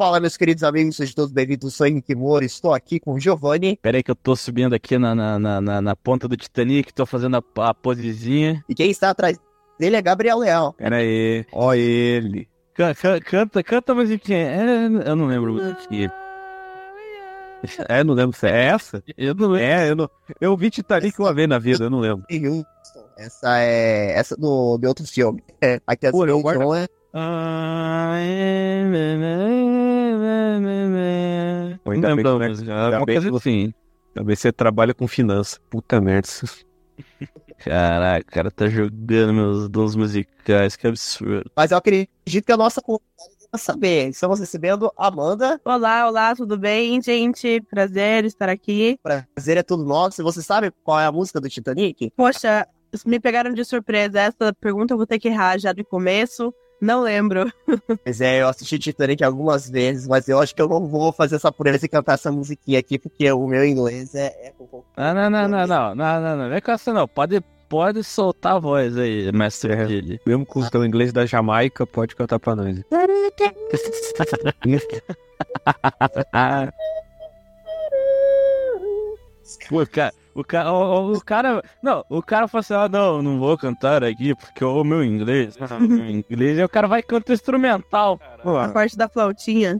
Fala, meus queridos amigos, sejam todos bem-vindos. Sou Henrique Moura, estou aqui com o Giovanni. Pera aí que eu tô subindo aqui na, na, na, na, ponta do Titanic, tô fazendo a, a posezinha. E quem está atrás dele é Gabriel Leal. Pera aí, ó ele. Can- can- Canta, canta a musiquinha. É, eu não lembro a musiquinha. É, não lembro se é essa. Eu não lembro. É, eu não. Eu vi Titanic uma vez na vida, eu não lembro. Essa é essa do, de outro filme. É, aqui a Pô, eu Dion é Ah, é, é, é, é, é. Pô, Não ainda bem ainda coisa que- assim. Talvez você trabalha com finança. Puta merda. Caraca, o cara tá jogando meus dons musicais, que absurdo. Mas eu acredito que a nossa comunidade deva saber. Estamos recebendo Amanda. Olá, olá, tudo bem, gente? Prazer estar aqui. Prazer é tudo nosso. Você sabe qual é a música do Titanic? Poxa, me pegaram de surpresa. Essa pergunta eu vou ter que errar já do começo. Não lembro. Pois é, eu assisti Titanic algumas vezes, mas eu acho que eu não vou fazer essa pureza e cantar essa musiquinha aqui, porque o meu inglês é. é um pouco- Ah, não, não, não, não, não, não, não, vem com essa não. Pode, pode soltar a voz aí, mestre É. Dili. Mesmo com o inglês da Jamaica, pode cantar pra nós. o cara, o cara, o, o cara, não, o cara fala assim, ah, não, não vou cantar aqui porque o meu inglês, ah, meu inglês, e o cara vai cantar instrumental. A parte da flautinha.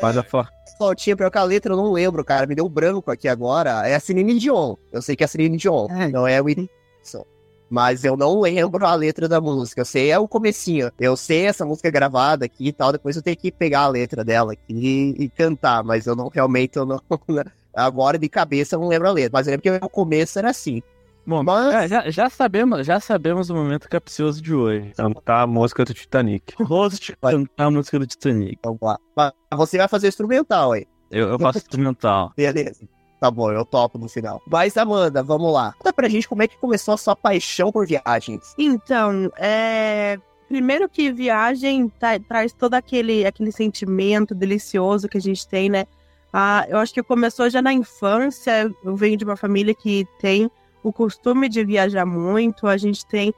faz a flor. Flautinha, pior que a letra eu não lembro, cara. Me deu branco aqui agora. É a Celine Dion. Eu sei que é a Celine Dion. É. Não é o Whitney Houston. Mas eu não lembro a letra da música. Eu sei é o comecinho. Eu sei essa música gravada aqui e tal. Depois eu tenho que pegar a letra dela aqui e, e cantar. Mas eu não realmente eu não. Agora de cabeça eu não lembro a letra. Mas eu lembro que o começo era assim. Bom, Mas- é, já, já sabemos, já sabemos o momento capcioso de hoje. Cantar a música do Titanic. Host cantar a música do Titanic. Vamos lá. Mas você vai fazer o instrumental aí. Eu, eu faço instrumental. Beleza. Tá bom, eu topo no final. Mas, Amanda, vamos lá. Conta pra gente como é que começou a sua paixão por viagens. Então, é. Primeiro que viagem tra- traz todo aquele, aquele sentimento delicioso que a gente tem, né? Ah, eu acho que começou já na infância. Eu venho de uma família que tem o costume de viajar muito. A gente tem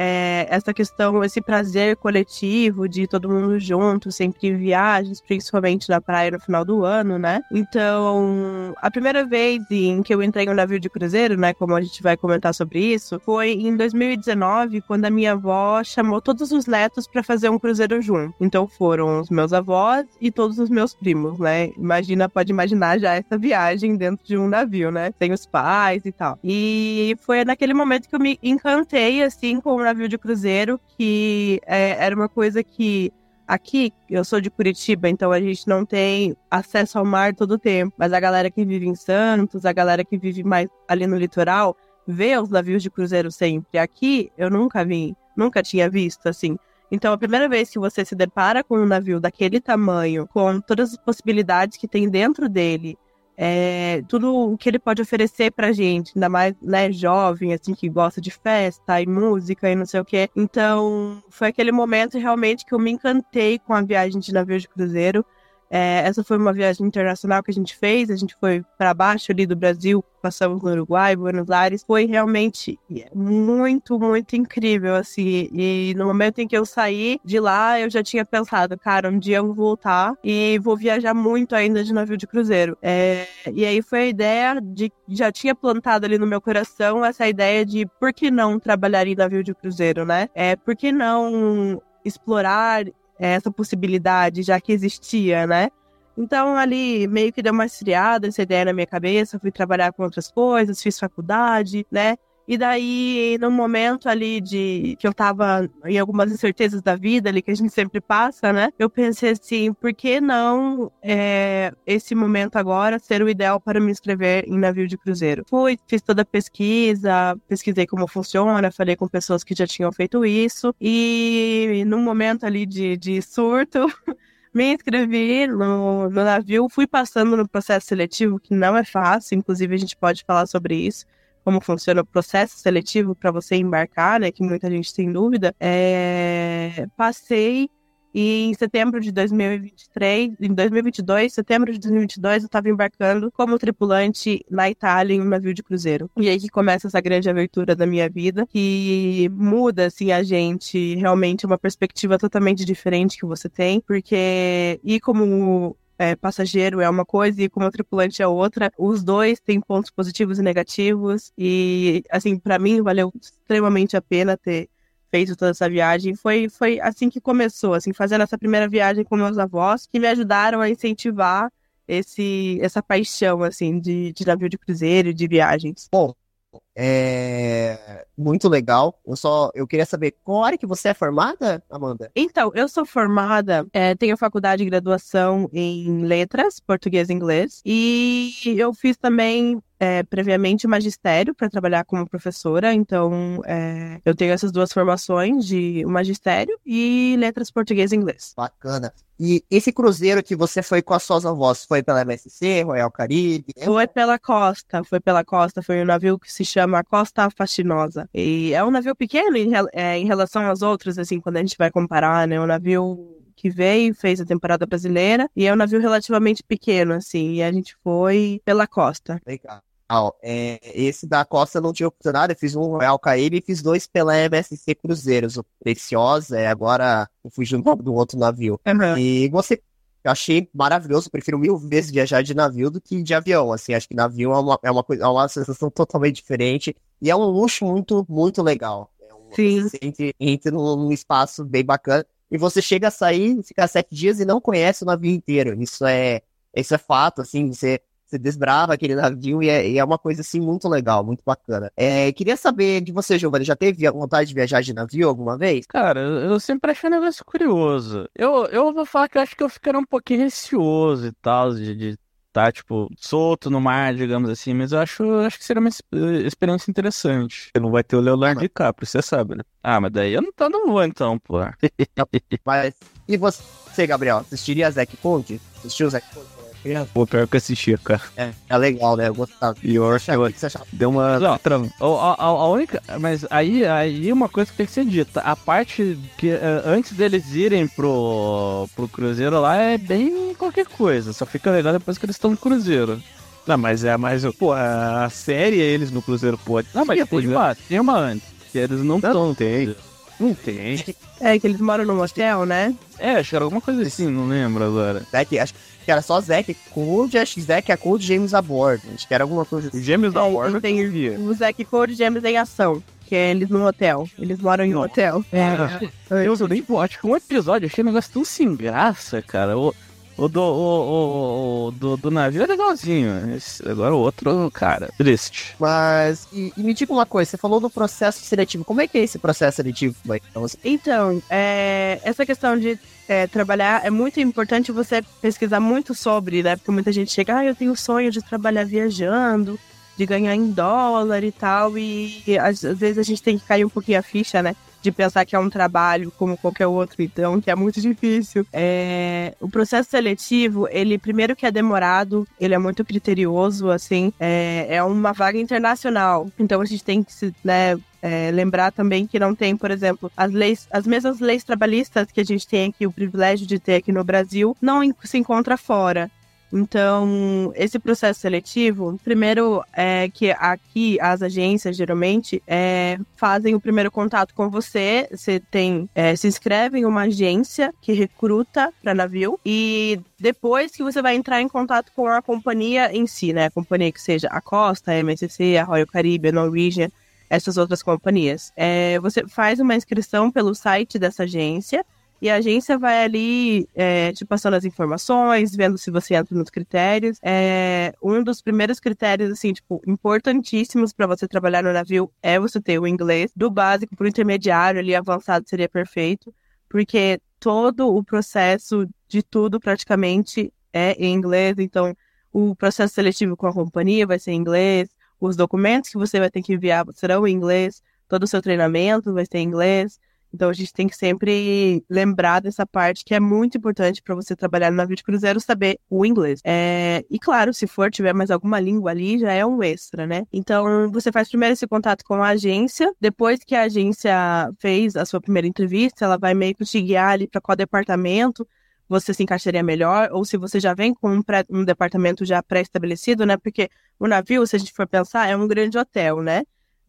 é, essa questão, esse prazer coletivo de todo mundo junto, sempre em viagens, principalmente na praia no final do ano, né? Então, a primeira vez em que eu entrei um navio de cruzeiro, né? Como a gente vai comentar sobre isso, foi em 2019, quando a minha avó chamou todos os netos para fazer um cruzeiro junto. Então foram os meus avós e todos os meus primos, né? Imagina, pode imaginar já essa viagem dentro de um navio, né? Sem os pais e tal. E foi naquele momento que eu me encantei, assim, com o navio de cruzeiro, que é, era uma coisa que Aqui, eu sou de Curitiba, então a gente não tem acesso ao mar todo o tempo. Mas a galera que vive em Santos, a galera que vive mais ali no litoral, vê os navios de cruzeiro sempre. Aqui, eu nunca vi, nunca tinha visto, assim. Então, a primeira vez que você se depara com um navio daquele tamanho, com todas as possibilidades que tem dentro dele, é, tudo o que ele pode oferecer pra gente, ainda mais, né, jovem, assim, que gosta de festa e música e não sei o quê. Então, foi aquele momento realmente que eu me encantei com a viagem de navio de cruzeiro. É, essa foi uma viagem internacional que a gente fez, a gente foi para baixo ali do Brasil, passamos no Uruguai, Buenos Aires. Foi realmente muito, muito incrível, assim. E no momento em que eu saí de lá, eu já tinha pensado, cara, um dia eu vou voltar e vou viajar muito ainda de navio de cruzeiro. É, e aí foi a ideia de, já tinha plantado ali no meu coração essa ideia de por que não trabalhar em navio de cruzeiro, né? É, por que não explorar essa possibilidade, já que existia, né? Então, ali, meio que deu uma esfriada essa ideia na minha cabeça, fui trabalhar com outras coisas, fiz faculdade, né? E daí, no momento ali de que eu tava em algumas incertezas da vida ali que a gente sempre passa, né? Eu pensei assim, por que não é, esse momento agora ser o ideal para me inscrever em navio de cruzeiro? Fui, fiz toda a pesquisa, pesquisei como funciona, falei com pessoas que já tinham feito isso, e num momento ali de, de surto. Me inscrevi no, no navio, fui passando no processo seletivo, que não é fácil, inclusive a gente pode falar sobre isso como funciona o processo seletivo para você embarcar, né? Que muita gente tem dúvida. É... Passei E em setembro de 2023, em 2022, setembro de 2022, eu estava embarcando como tripulante na Itália em um navio de cruzeiro. E aí que começa essa grande aventura da minha vida, que muda assim a gente realmente uma perspectiva totalmente diferente que você tem, porque e como é, passageiro é uma coisa e como tripulante é outra. Os dois têm pontos positivos e negativos e assim para mim valeu extremamente a pena ter feito toda essa viagem. Foi foi assim que começou, assim fazendo essa primeira viagem com meus avós que me ajudaram a incentivar esse essa paixão assim de, de navio de cruzeiro, de viagens. Bom, é muito legal. Eu só eu queria saber qual área que você é formada, Amanda? Então, eu sou formada, é, tenho faculdade de graduação em letras, português e inglês, e eu fiz também é, previamente magistério para trabalhar como professora, então é, eu tenho essas duas formações de magistério e letras português e inglês. Bacana. E esse cruzeiro que você foi com as suas avós, foi pela MSC, Royal Caribe? Foi pela costa, foi pela costa, foi um navio que se chama Costa Faxinosa. E é um navio pequeno em, é, em relação aos outros, assim, quando a gente vai comparar, né? É um navio que veio, fez a temporada brasileira, e é um navio relativamente pequeno, assim, e a gente foi pela costa. Legal. É, esse da Costa não tinha opcionado, eu fiz um Royal Caribe e fiz dois pela MSC Cruzeiros, o Preciosa, e agora eu junto do outro navio. Uhum. E você eu achei maravilhoso, prefiro mil vezes viajar de navio do que de avião, assim, acho que navio é uma, é uma, coisa, é uma sensação totalmente diferente, e é um luxo muito, muito legal. É um, Sim. Você entre, entre num, num espaço bem bacana, e você chega a sair, ficar sete dias e não conhece o navio inteiro, isso é, isso é fato, assim, você você desbrava aquele navio e é, e é, uma coisa assim muito legal, muito bacana. É, queria saber de você, Giovanni, já teve vontade de viajar de navio alguma vez? Cara, eu sempre achei um negócio curioso. Eu, eu vou falar que eu acho que eu ficaria um pouquinho receoso e tal, de, de tá, tipo, solto no mar, digamos assim, mas eu acho, acho que seria uma experiência interessante. Você não vai ter o Leonardo ah, DiCaprio, você sabe, né? Ah, mas daí eu não, tô, não vou então, pô. mas, e você, Gabriel, assistiria Zack Conde? Assistiu Zack Conde? Criança. Pô, pior que eu assistia, cara. É, é legal, né? Eu gostava. Pior que eu... Deu uma... Não, tra... a, a, a, única... Mas aí, aí uma coisa que tem que ser dita. A parte que uh, antes deles irem pro, pro cruzeiro lá é bem qualquer coisa. Só fica legal depois que eles estão no cruzeiro. Não, mas é mais... Pô, a série eles no cruzeiro pode... Não, mas tem uma, tem uma antes. Que eles não estão. Não tem. Não tem. É, que eles moram no motel, né? É, acho que era alguma coisa assim, não lembro agora. É que acho que era só Zack Code, acho que Zack Code James a bordo. Acho que era alguma coisa assim. James a bordo tem o Zack e James em ação. Que é eles no hotel. Eles moram em um hotel. É. Eu, eu nem acho que um episódio achei um negócio tão sem graça, cara. O, o do, o, o, o, do, do navio é legalzinho. Esse, agora o outro, cara, triste. Mas, e, e, me diga uma coisa, você falou do processo seletivo. Como é que é esse processo seletivo? Então, é, essa questão de é, trabalhar, é muito importante você pesquisar muito sobre, né? Porque muita gente chega, ah, eu tenho o sonho de trabalhar viajando, de ganhar em dólar e tal, e às, vezes a gente tem que cair um pouquinho a ficha, né? De pensar que é um trabalho como qualquer outro, então, que é muito difícil. É... O processo seletivo, ele primeiro que é demorado, ele é muito criterioso, assim, é, é uma vaga internacional. Então a gente tem que se, né, é, lembrar também que não tem, por exemplo, as leis, as mesmas leis trabalhistas que a gente tem aqui, o privilégio de ter aqui no Brasil, não se encontra fora. Então, esse processo seletivo, primeiro é que aqui as agências geralmente é, fazem o primeiro contato com você. Você tem, é, se inscreve em uma agência que recruta para navio e depois que você vai entrar em contato com a companhia em si, né? A companhia que seja a Costa, a MSC, a Royal Caribbean, a Norwegian, essas outras companhias. É, você faz uma inscrição pelo site dessa agência e a agência vai ali é, te passando as informações, vendo se você entra nos critérios. É, um dos primeiros critérios, assim, tipo, importantíssimos para você trabalhar no navio é você ter o inglês. Do básico para o intermediário ali, avançado seria perfeito, porque todo o processo de tudo praticamente é em inglês. Então, o processo seletivo com a companhia vai ser em inglês, os documentos que você vai ter que enviar serão em inglês, todo o seu treinamento vai ser em inglês. Então a gente tem que sempre lembrar dessa parte que é muito importante para você trabalhar no navio de cruzeiro, saber o inglês. É... E claro, se for tiver mais alguma língua ali, já é um extra, né? Então você faz primeiro esse contato com a agência, depois que a agência fez a sua primeira entrevista, ela vai meio que te guiar ali para qual departamento você se encaixaria melhor, ou se você já vem com um, pré, um departamento já pré-estabelecido, né? Porque o navio, se a gente for pensar, é um grande hotel, né?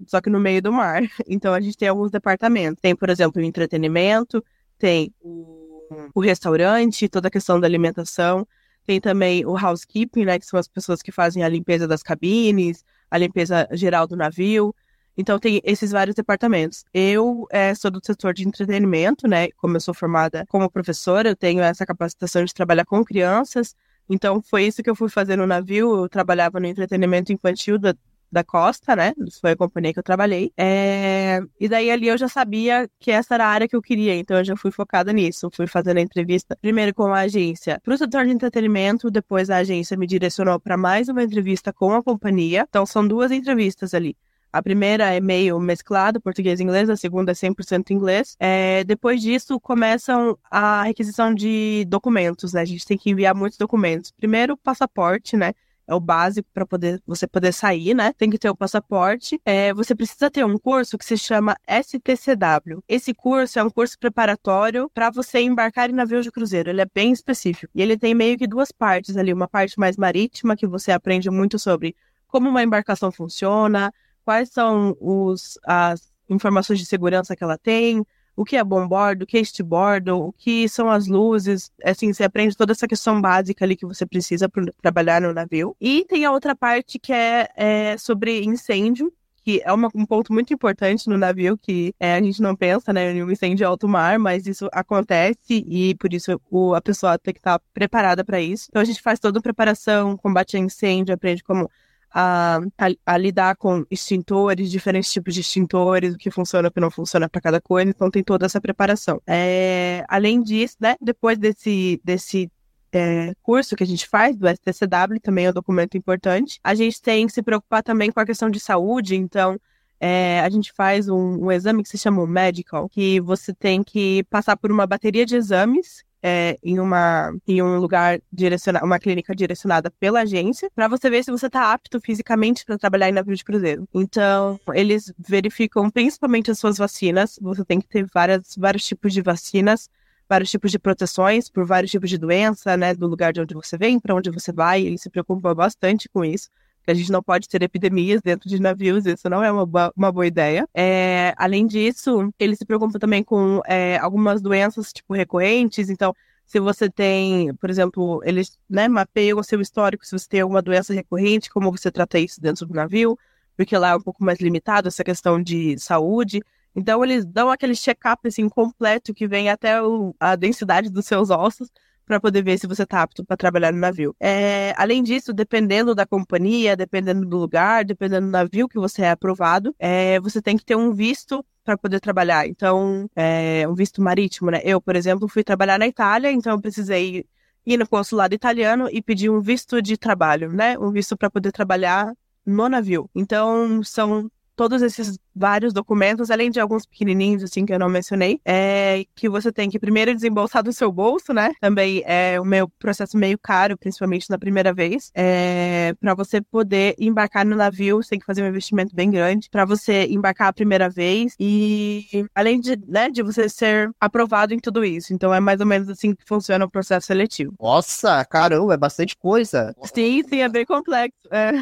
Só que no meio do mar. Então a gente tem alguns departamentos. Tem, por exemplo, o entretenimento, tem o, o restaurante, toda a questão da alimentação. Tem também o housekeeping, né? Que são as pessoas que fazem a limpeza das cabines, a limpeza geral do navio. Então tem esses vários departamentos. Eu é, sou do setor de entretenimento, né? Como eu sou formada como professora, eu tenho essa capacitação de trabalhar com crianças. Então foi isso que eu fui fazer no navio. Eu trabalhava no entretenimento infantil da, da Costa, né? Foi a companhia que eu trabalhei. É... E daí ali eu já sabia que essa era a área que eu queria, então eu já fui focada nisso. Fui fazendo a entrevista primeiro com a agência para o setor de entretenimento, depois a agência me direcionou para mais uma entrevista com a companhia. Então são duas entrevistas ali. A primeira é meio mesclado, português e inglês, a segunda é 100% inglês. É, depois disso, começam a requisição de documentos, né? A gente tem que enviar muitos documentos. Primeiro, passaporte, né? É o básico para poder você poder sair, né? Tem que ter o passaporte. É, você precisa ter um curso que se chama STCW. Esse curso é um curso preparatório para você embarcar em navio de cruzeiro. Ele é bem específico. E ele tem meio que duas partes ali. Uma parte mais marítima, que você aprende muito sobre como uma embarcação funciona, quais são os, as informações de segurança que ela tem, o que é bombordo, o que é estebordo, o que são as luzes, assim, você aprende toda essa questão básica ali que você precisa para trabalhar no navio. E tem a outra parte que é, é sobre incêndio, que é uma, um ponto muito importante no navio, que é, a gente não pensa, né, em um incêndio alto mar, mas isso acontece e por isso o, a pessoa tem que estar preparada para isso. Então a gente faz toda a preparação, combate a incêndio, aprende como a, a, a, lidar com extintores, diferentes tipos de extintores, o que funciona o que não funciona para cada coisa, então tem toda essa preparação. É, além disso, né, depois desse, desse é, curso que a gente faz, do STCW, também é um documento importante, a gente tem que se preocupar também com a questão de saúde, então é, a gente faz um, um, exame que se chama Medical, que você tem que passar por uma bateria de exames é, em, uma, em um lugar direcionado, uma clínica direcionada pela agência, para você ver se você está apto fisicamente para trabalhar em navio de cruzeiro. Então, eles verificam principalmente as suas vacinas. Você tem que ter várias, vários tipos de vacinas, vários tipos de proteções por vários tipos de doença, né, do lugar de onde você vem, para onde você vai. Eles se preocupam bastante com isso a gente não pode ter epidemias dentro de navios, isso não é uma, boa, uma boa ideia. É, além disso, ele se preocupa também com é, algumas doenças, tipo, recorrentes, então, se você tem, por exemplo, eles né, mapeiam o seu histórico, se você tem alguma doença recorrente, como você trata isso dentro do navio, porque lá é um pouco mais limitado essa questão de saúde. Então, eles dão aquele check-up assim, completo que vem até o, a densidade dos seus ossos para poder ver se você está apto para trabalhar no navio. É, além disso, dependendo da companhia, dependendo do lugar, dependendo do navio que você é aprovado, é, você tem que ter um visto para poder trabalhar. Então, é, um visto marítimo, né? Eu, por exemplo, fui trabalhar na Itália, então eu precisei ir no consulado italiano e pedir um visto de trabalho, né? Um visto para poder trabalhar no navio. Então, são todos esses vários documentos, além de alguns pequenininhos, assim, que eu não mencionei, é que você tem que primeiro desembolsar do seu bolso, né? Também é o meu processo meio caro, principalmente na primeira vez. É, para você poder embarcar no navio, você tem que fazer um investimento bem grande para você embarcar a primeira vez e além de, né, de você ser aprovado em tudo isso. Então é mais ou menos assim que funciona o processo seletivo. Nossa, caramba, é bastante coisa. Sim, sim, é bem complexo. É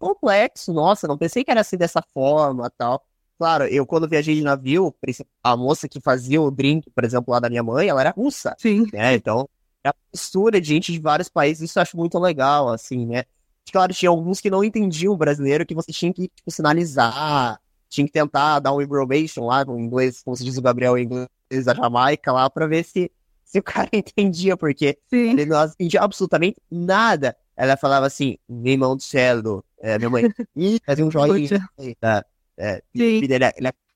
complexo. Nossa, não pensei que era assim dessa forma tal. Claro, eu quando viajei de navio, a moça que fazia o drink, por exemplo, lá da minha mãe, ela era russa. Sim. Né? Então, a mistura de gente de vários países, isso eu acho muito legal, assim, né? Claro, tinha alguns que não entendiam o brasileiro, que você tinha que tipo, sinalizar, tinha que tentar dar um information lá, no inglês, como se diz o Gabriel em inglês da Jamaica, lá, pra ver se, se o cara entendia, porque Sim. ele não entendia absolutamente nada. Ela falava assim, limão do céu, é, minha mãe, ih, fazia um joinha. Tá, é,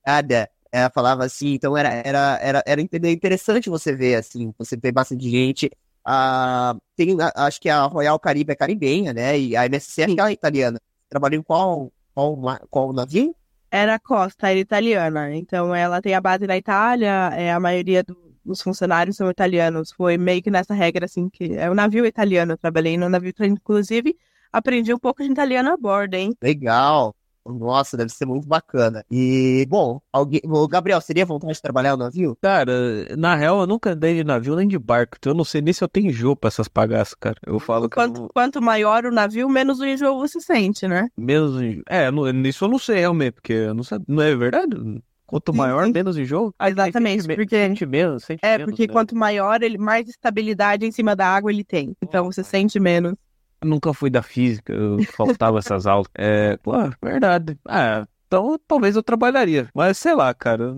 ela, ela falava assim, então era, era, era, era interessante você ver, assim, você ver bastante gente. Ah, tem, acho que a Royal Caribe é caribenha, né? E a MSC é italiana. Trabalhou em qual, qual, qual navio? Era Costa, era italiana. Então ela tem a base na Itália, é, a maioria do, dos funcionários são italianos. Foi meio que nessa regra, assim, que é o um navio italiano. Eu trabalhei no navio, inclusive, aprendi um pouco de italiano a bordo, hein? Legal. Nossa, deve ser muito bacana. E, bom, alguém. O Gabriel, seria vontade de trabalhar no navio? Cara, na real, eu nunca andei de navio nem de barco, então eu não sei nem se eu tenho enjoo pra essas pagaças, cara. Eu falo que. Quanto, quanto maior o navio, menos o enjoo você sente, né? Menos enjoo. É, isso eu não sei realmente, porque eu não, sei, não é verdade? Quanto maior, menos enjoo? Ah, Exatamente, sente, porque... Sente menos, sente É, menos, porque né? quanto maior, ele mais estabilidade em cima da água ele tem. Então você sente menos. Nunca fui da física, eu faltava essas aulas. É, pô, verdade. Ah, então talvez eu trabalharia. Mas sei lá, cara,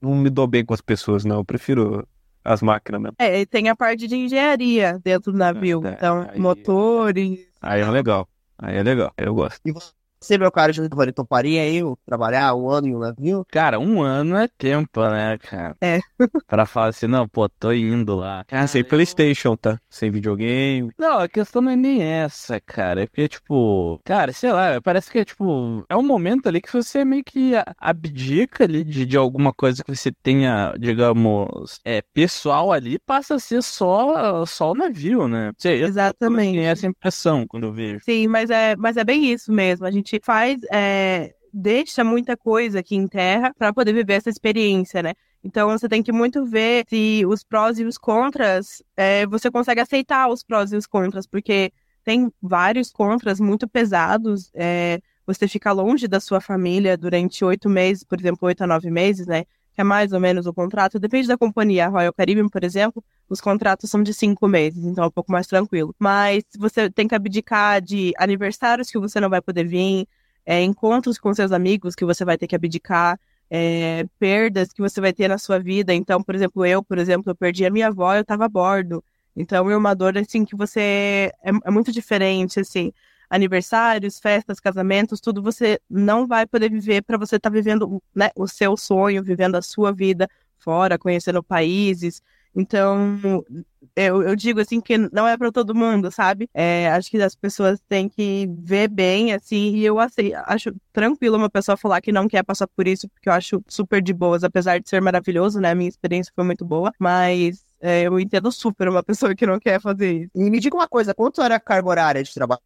não me dou bem com as pessoas, não. Eu prefiro as máquinas mesmo. É, e tem a parte de engenharia dentro do navio. É, então, aí- motores. Aí é legal. Aí é legal. Eu gosto. E você, meu caro Giovanni, toparia aí eu trabalhar um ano em um navio? Cara, um ano é tempo, né, cara? É. pra falar assim, não, pô, tô indo lá. Ah, sem Playstation, tá? Sem videogame. Não, a questão não é nem essa, cara. É porque, tipo, cara, sei lá, parece que é, tipo, é um momento ali que você meio que abdica ali de, de alguma coisa que você tenha, digamos, é, pessoal ali, passa a ser só, só o navio, né? Sei, eu Exatamente. tenho essa impressão quando eu vejo. Sim, mas é, mas é bem isso mesmo. A gente faz, é, deixa muita coisa aqui em terra para poder viver essa experiência, né? Então você tem que muito ver se os prós e os contras, é, você consegue aceitar os prós e os contras, porque tem vários contras muito pesados. é, você fica longe da sua família durante oito meses, por exemplo, oito a nove meses, né? Que é mais ou menos o contrato. Depende da companhia. A Royal Caribbean, por exemplo, os contratos são de cinco meses, então é um pouco mais tranquilo. Mas você tem que abdicar de aniversários que você não vai poder vir, é, encontros com seus amigos que você vai ter que abdicar, é, perdas que você vai ter na sua vida. Então, por exemplo, eu, por exemplo, eu perdi a minha avó, eu estava a bordo. Então, é uma dor assim que você é, é muito diferente, assim. Aniversários, festas, casamentos, tudo você não vai poder viver para você estar vivendo né, o seu sonho, vivendo a sua vida fora, conhecendo países. Então, eu, eu digo assim que não é para todo mundo, sabe? É, acho que as pessoas têm que ver bem, assim, e eu assim, acho tranquilo uma pessoa falar que não quer passar por isso, porque eu acho super de boas, apesar de ser maravilhoso, né? Minha experiência foi muito boa, mas é, eu entendo super uma pessoa que não quer fazer isso. E me diga uma coisa, quanto era a carga horária de trabalho?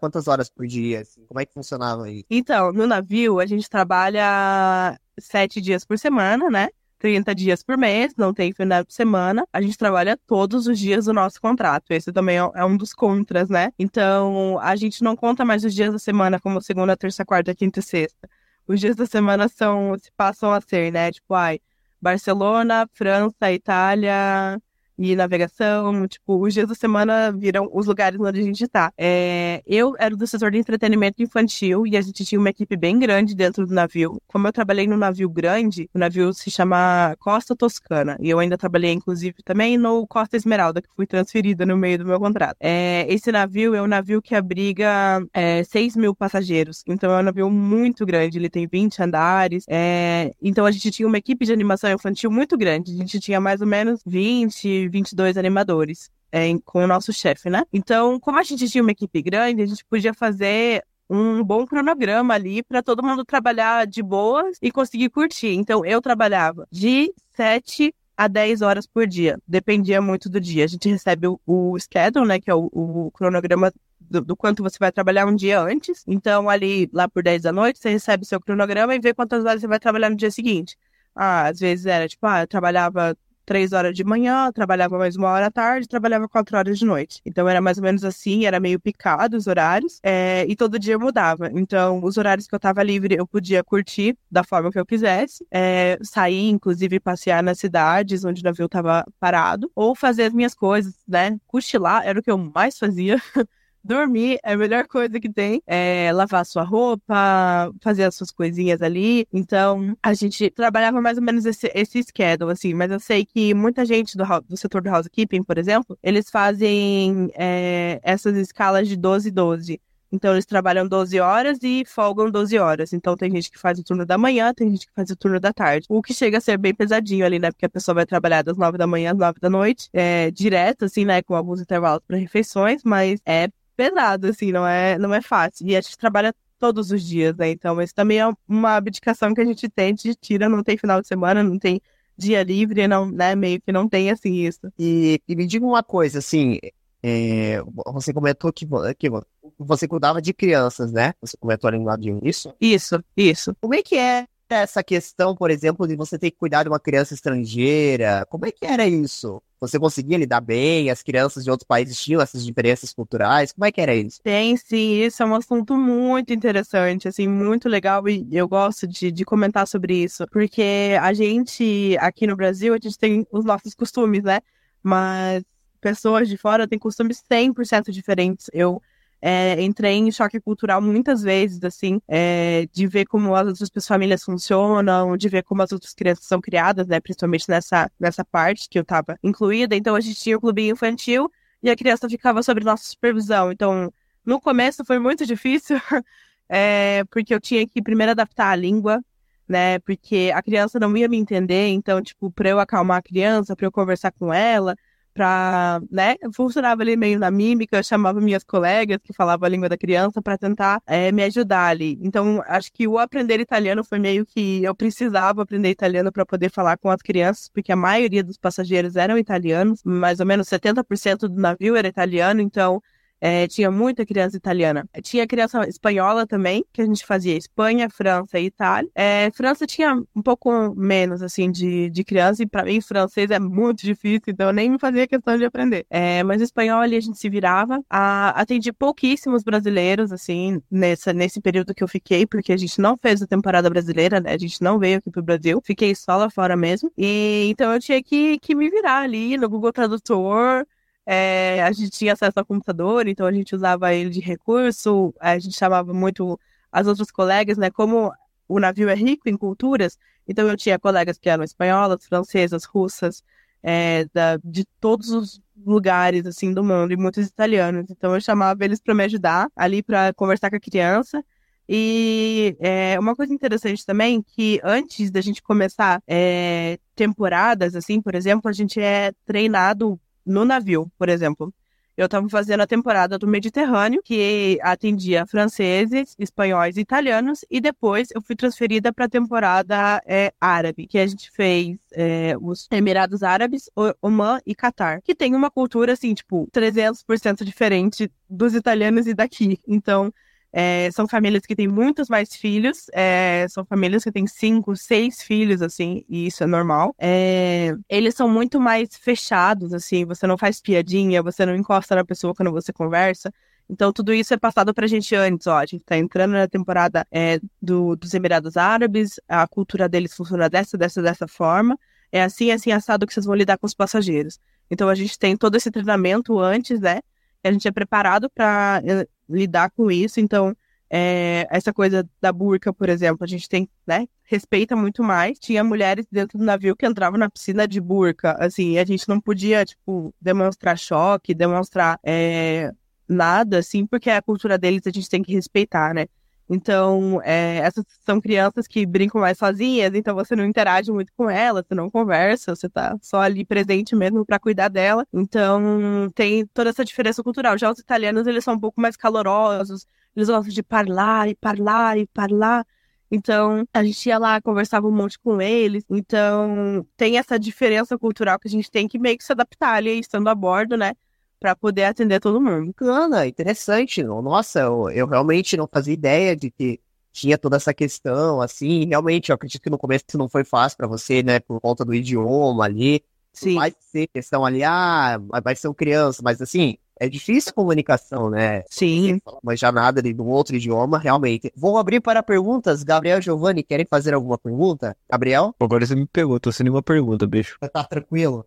Quantas horas por dia? assim? Como é que funcionava isso? Então, no navio, a gente trabalha sete dias por semana, né? 30 dias por mês, não tem final de semana. A gente trabalha todos os dias do nosso contrato. Esse também é é um dos contras, né? Então, a gente não conta mais os dias da semana como segunda, terça, quarta, quinta e sexta. Os dias da semana são, se passam a ser, né? Tipo, ai, Barcelona, França, Itália e navegação. Tipo, os dias da semana viram os lugares onde a gente tá. É, eu era do setor de entretenimento infantil e a gente tinha uma equipe bem grande dentro do navio. Como eu trabalhei no navio grande, o navio se chama Costa Toscana. E eu ainda trabalhei, inclusive, também no Costa Esmeralda, que fui transferida no meio do meu contrato. É, esse navio é um navio que abriga é, 6 mil passageiros. Então é um navio muito grande, ele tem 20 andares. é, então a gente tinha uma equipe de animação infantil muito grande. A gente tinha mais ou menos 20, 22 animadores. é, com o nosso chefe, né? Então, como a gente tinha uma equipe grande, a gente podia fazer um bom cronograma ali para todo mundo trabalhar de boas e conseguir curtir. Então, eu trabalhava de 7 a 10 horas por dia, dependia muito do dia. A gente recebe o, o schedule, né, que é o, o cronograma do, do quanto você vai trabalhar um dia antes. Então, ali, lá por 10 da noite, você recebe seu cronograma e vê quantas horas você vai trabalhar no dia seguinte. Ah, às vezes era tipo, ah, eu trabalhava três horas de manhã, trabalhava mais uma hora à tarde, trabalhava quatro horas de noite. Então era mais ou menos assim, era meio picado os horários, é, e todo dia mudava. Então, os horários que eu tava livre, eu podia curtir da forma que eu quisesse, é, sair, inclusive, passear nas cidades onde o navio tava parado, ou fazer as minhas coisas, né? Cochilar era o que eu mais fazia. Dormir é a melhor coisa que tem. É lavar sua roupa, fazer as suas coisinhas ali. Então, a gente trabalhava mais ou menos esse, esse schedule, assim. Mas eu sei que muita gente do, do setor do housekeeping, por exemplo, eles fazem é, essas escalas de 12 e 12. Então, eles trabalham 12 horas e folgam 12 horas. Então, tem gente que faz o turno da manhã, tem gente que faz o turno da tarde. O que chega a ser bem pesadinho ali, né? Porque a pessoa vai trabalhar das 9 da manhã às 9 da noite, é, direto, assim, né? Com alguns intervalos para refeições, mas é pesado, assim, não é, não é fácil. E a gente trabalha todos os dias, né? Então, isso também é uma abdicação que a gente tem, de tira, não tem final de semana, não tem dia livre, não, né? Meio que não tem assim isso. E, e me diga uma coisa, assim, é, você comentou que, que você cuidava de crianças, né? Você comentou ali no lado de isso? Isso, isso. Como é que é essa questão, por exemplo, de você ter que cuidar de uma criança estrangeira? Como é que era isso? Você conseguia lidar bem? As crianças de outros países tinham essas diferenças culturais? Como é que era isso? Tem sim, isso é um assunto muito interessante, assim, muito legal e eu gosto de, de comentar sobre isso, porque a gente, aqui no Brasil, a gente tem os nossos costumes, né? Mas pessoas de fora têm costumes 100% diferentes. Eu é, entrei em choque cultural muitas vezes, assim, é, de ver como as outras famílias funcionam, de ver como as outras crianças são criadas, né, principalmente nessa, nessa parte que eu estava incluída. Então, a gente tinha o clubinho infantil e a criança ficava sob nossa supervisão. Então, no começo foi muito difícil, é, porque eu tinha que primeiro adaptar a língua, né, porque a criança não ia me entender, então, tipo, para eu acalmar a criança, para eu conversar com ela, para, né, funcionava ali meio na mímica, eu chamava minhas colegas que falavam a língua da criança para tentar é, me ajudar ali. Então, acho que o aprender italiano foi meio que eu precisava aprender italiano para poder falar com as crianças, porque a maioria dos passageiros eram italianos, mais ou menos 70% do navio era italiano, então é, tinha muita criança italiana. Tinha criança espanhola também, que a gente fazia Espanha, França e Itália. É, França tinha um pouco menos, assim, de, de criança, e para mim francês é muito difícil, então eu nem me fazia questão de aprender. É, mas espanhol ali a gente se virava. A, atendi pouquíssimos brasileiros, assim, nessa, nesse período que eu fiquei, porque a gente não fez a temporada brasileira, né? A gente não veio aqui pro Brasil. Fiquei só lá fora mesmo. E então eu tinha que, que me virar ali no Google Tradutor. É, a gente tinha acesso ao computador, então a gente usava ele de recurso, a gente chamava muito as outras colegas, né? Como o navio é rico em culturas, então eu tinha colegas que eram espanholas, francesas, russas, é, da, de todos os lugares assim do mundo e muitos italianos. Então eu chamava eles para me ajudar ali para conversar com a criança. E é, uma coisa interessante também que antes da gente começar é, temporadas, assim, por exemplo, a gente é treinado no navio, por exemplo. Eu estava fazendo a temporada do Mediterrâneo, que atendia franceses, espanhóis e italianos, e depois eu fui transferida para a temporada é, árabe, que a gente fez é, os Emirados Árabes, Oman e Catar, que tem uma cultura, assim, tipo, 300% diferente dos italianos e daqui. Então, é, são famílias que têm muitos mais filhos, é, são famílias que têm cinco, seis filhos, assim, e isso é normal. É, eles são muito mais fechados, assim, você não faz piadinha, você não encosta na pessoa quando você conversa. Então, tudo isso é passado pra gente antes, ó. A gente tá entrando na temporada é, do, dos Emirados Árabes, a cultura deles funciona dessa, dessa, dessa forma. É assim, assim, assado que vocês vão lidar com os passageiros. Então, a gente tem todo esse treinamento antes, né? A gente é preparado para lidar com isso. Então, é, essa coisa da burca, por exemplo, a gente tem, né, respeita muito mais. Tinha mulheres dentro do navio que entravam na piscina de burca, assim, a gente não podia, tipo, demonstrar choque, demonstrar é, nada, assim, porque a cultura deles a gente tem que respeitar, né? Então, é, essas são crianças que brincam mais sozinhas, então você não interage muito com elas, você não conversa, você tá só ali presente mesmo para cuidar dela. Então, tem toda essa diferença cultural. Já os italianos, eles são um pouco mais calorosos, eles gostam de falar e falar e falar. Então, a gente ia lá, conversava um monte com eles. Então, tem essa diferença cultural que a gente tem que meio que se adaptar ali, estando a bordo, né? Para poder atender todo mundo. Bacana, interessante. Nossa, eu, eu realmente não fazia ideia de que tinha toda essa questão, assim, realmente, eu acredito que no começo não foi fácil para você, né, por conta do idioma ali. Sim. Vai ser questão ali, ah, vai ser um criança, mas assim, é difícil a comunicação, né? Sim. Mas já nada de um outro idioma, realmente. Vou abrir para perguntas. Gabriel e Giovanni, querem fazer alguma pergunta? Gabriel? Agora você me pegou, tô sem nenhuma pergunta, bicho. Tá tranquilo?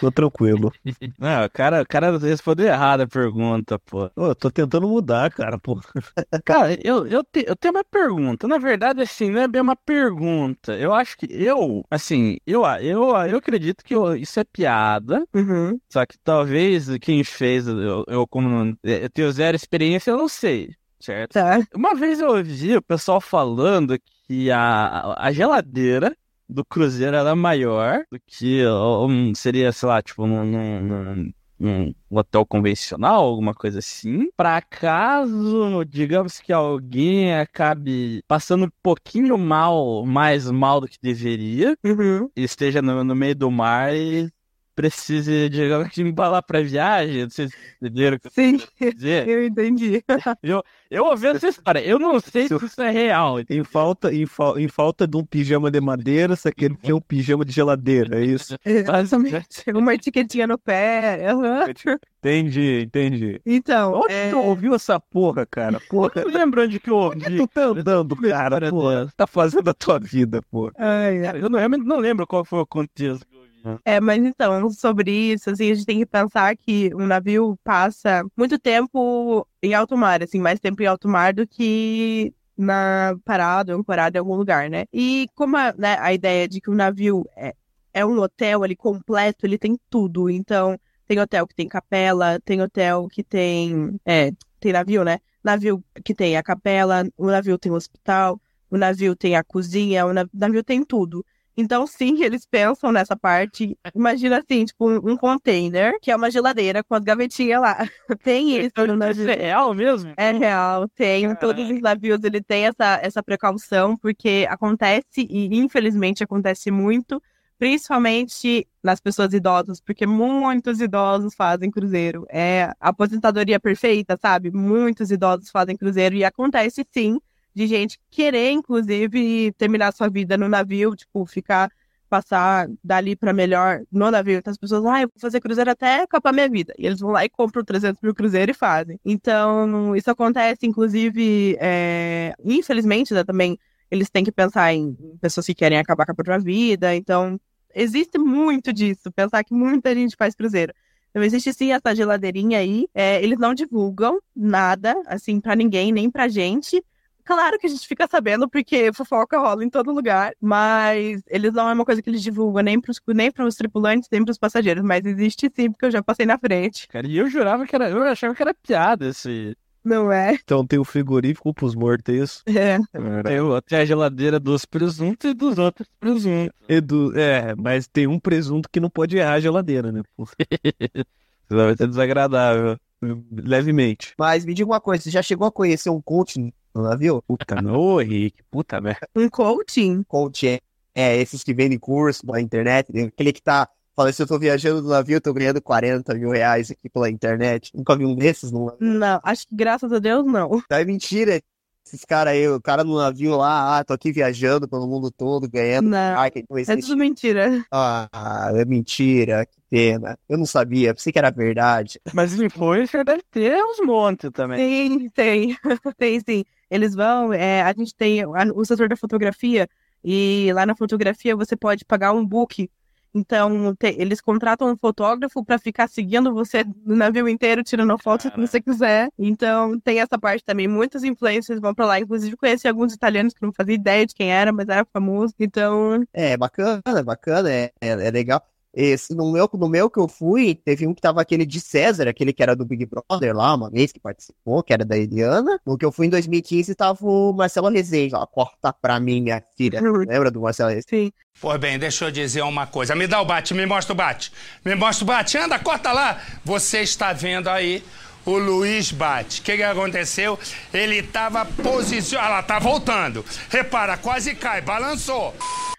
Tô tranquilo. Não, o cara, o cara respondeu errado a pergunta, pô. Pô, eu tô tentando mudar, cara, pô. Cara, eu, eu, te, eu tenho uma pergunta. Na verdade, assim, não é bem uma pergunta. Eu acho que eu, assim, eu, eu, eu acredito que eu, isso é piada. Uhum. Só que talvez quem fez, eu, eu como eu tenho zero experiência, eu não sei. Certo? Tá. Uma vez eu ouvi o pessoal falando que a, a geladeira do Cruzeiro era maior do que um, seria, sei lá, tipo, num, num, um hotel convencional, alguma coisa assim. Para caso, digamos que alguém acabe passando um pouquinho mal, mais mal do que deveria, Uhum. e esteja no, no meio do mar e precise, digamos que, embalar pra viagem. Não sei se entenderam o que eu Sim, dizer. eu entendi. Eu ouvi essa história, eu não sei se isso é real. Em falta, em, fa- em falta de um pijama de madeira, você quer ter um pijama de geladeira, é isso? Basicamente. Uma etiquetinha no pé. Entendi, entendi. Então, Onde é, tu ouviu essa porra, cara? Porra, Eu lembro onde que eu ouvi. tu tá andando, cara? Porra, tá fazendo a tua vida, porra. ai, eu não, realmente não lembro qual foi o contexto eu. É, mas então, sobre isso, assim, a gente tem que pensar que um navio passa muito tempo em alto mar, assim, mais tempo em alto mar do que na parada, ancorado em algum lugar, né? E como a, né, a ideia de que o navio é, é um hotel ali completo, ele tem tudo. Então, tem hotel que tem capela, tem hotel que tem. É, tem navio, né? Navio que tem a capela, o navio tem o hospital, o navio tem a cozinha, o nav- navio tem tudo. Então, sim, eles pensam nessa parte. Imagina assim, tipo, um container, que é uma geladeira com as gavetinhas lá. Tem isso Isso navio. é real mesmo? É real, tem. Caraca. Todos os navios ele tem essa, essa precaução, porque acontece, e infelizmente acontece muito, principalmente nas pessoas idosas, porque muitos idosos fazem cruzeiro. É a aposentadoria perfeita, sabe? Muitos idosos fazem cruzeiro e acontece sim de gente querer, inclusive, terminar sua vida no navio, tipo, ficar, passar dali pra melhor no navio. Então as pessoas, ah, eu vou fazer cruzeiro até acabar minha vida. E eles vão lá e compram 300 mil cruzeiros e fazem. Então, isso acontece, inclusive, é, infelizmente, né, também, eles têm que pensar em pessoas que querem acabar com a própria vida. Então, existe muito disso, pensar que muita gente faz cruzeiro. Então, existe sim essa geladeirinha aí. É, eles não divulgam nada, assim, pra ninguém, nem pra gente. Claro que a gente fica sabendo, porque fofoca rola em todo lugar, mas eles não é uma coisa que eles divulgam nem pros, nem pros tripulantes, nem pros passageiros, mas existe sim, porque eu já passei na frente. Cara, e eu jurava que era. Eu achava que era piada esse. Não é? Então tem o frigorífico pros mortos, é isso? É. Eu até a geladeira dos presuntos e dos outros presuntos. Edu, é, mas tem um presunto que não pode errar a geladeira, né? Vai ser desagradável. Levemente. Mas me diga uma coisa, você já chegou a conhecer um coach no navio? Puta, não, Henrique, puta merda. Um coaching? Coach é, é esses que vendem curso na internet, aquele que tá falando, se eu tô viajando no navio, eu tô ganhando 40 mil reais aqui pela internet. Nunca vi um desses no navio. Não, acho que graças a Deus não. É mentira. Esses caras aí, o cara no navio lá, ah, tô aqui viajando pelo mundo todo, ganhando. Não. Não É tudo mentira. Ah, é mentira, que pena. Eu não sabia, pensei que era verdade. Mas influencer deve ter uns montes também. Sim, tem. tem sim. Eles vão, é, a gente tem o setor da fotografia, e lá na fotografia você pode pagar um book. Então, te- eles contratam um fotógrafo para ficar seguindo você no navio inteiro, tirando foto que você quiser. Então, tem essa parte também. Muitos influencers vão para lá. Inclusive, conheci alguns italianos que não fazia ideia de quem era, mas era famoso. Então, É bacana, é bacana, é, é, é legal. Esse, no meu, no meu que eu fui, teve um que tava aquele de César, aquele que era do Big Brother lá, uma vez que participou, que era da Eliana. No que eu fui em 2015, tava o Marcelo Rezende, ó, corta pra mim, minha filha. Lembra do Marcelo Rezende? sim. Pois bem, deixa eu dizer uma coisa. Me dá o bate, me mostra o bate. Me mostra o bate. Anda, corta lá. Você está vendo aí o Luiz Bate. O que, que aconteceu? Ele estava posicionado. Ah lá, tá voltando. Repara, quase cai, balançou.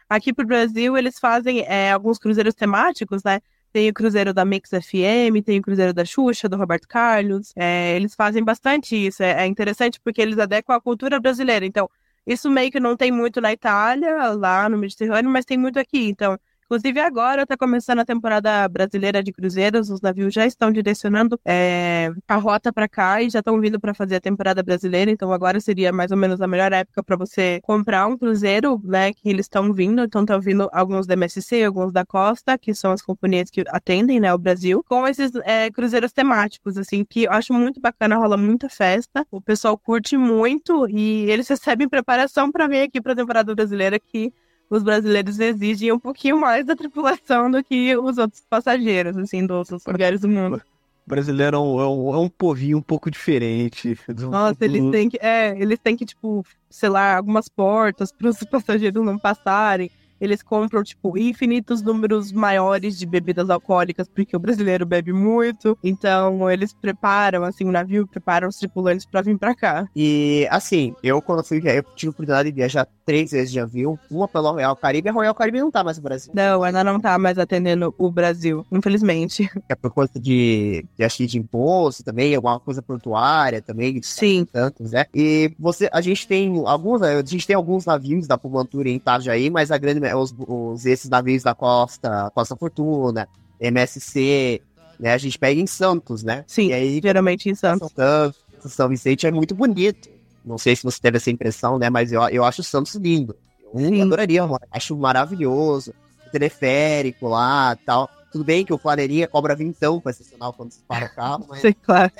Aqui pro Brasil, eles fazem é, alguns cruzeiros temáticos, né? Tem o cruzeiro da Mix FM, tem o cruzeiro da Xuxa, do Roberto Carlos. É, eles fazem bastante isso. É, é interessante porque eles adequam à cultura brasileira. Então, isso meio que não tem muito na Itália, lá no Mediterrâneo, mas tem muito aqui. Então, inclusive agora está começando a temporada brasileira de cruzeiros. Os navios já estão direcionando é, a rota para cá e já estão vindo para fazer a temporada brasileira. Então, agora seria mais ou menos a melhor época para você comprar um cruzeiro, né? Que eles estão vindo. Então, estão vindo alguns da MSC, alguns da Costa, que são as companhias que atendem, né, o Brasil, com esses é, cruzeiros temáticos, assim, que eu acho muito bacana, rola muita festa. O pessoal curte muito e eles recebem preparação para vir aqui para a temporada brasileira que os brasileiros exigem um pouquinho mais da tripulação do que os outros passageiros, assim, dos outros lugares do mundo. O brasileiro é um, é um, é um povinho um pouco diferente. do- Nossa, eles têm que, é, eles têm que, tipo, sei lá, algumas portas para os passageiros não passarem. Eles compram, tipo, infinitos números maiores de bebidas alcoólicas, porque o brasileiro bebe muito. Então, eles preparam, assim, o navio, preparam os tripulantes para vir para cá. E, assim, eu quando fui viajar, eu tive a oportunidade de viajar três vezes de avião, uma pela Royal Caribe, a Royal Caribe não tá mais no Brasil. Não, ela não tá mais atendendo o Brasil, infelizmente. É por conta de, de acho que de imposto também, alguma coisa portuária também. Sim. Tantos, né? E você, a gente tem alguns, a gente tem alguns navios da Pumantura em Itajaí, mas a grande, os, os, esses navios da Costa, Costa Fortuna, MSC, né? A gente pega em Santos, né? Sim, E aí, geralmente em Santos. Santos, São Vicente é muito bonito. Não sei se você teve essa impressão, né? Mas eu, eu acho Santos lindo. Eu Sim. adoraria, mano. acho maravilhoso. O teleférico lá tal. Tudo bem que o Flaneria cobra vintão pra estacionar quando você para o carro, mas Sei, claro.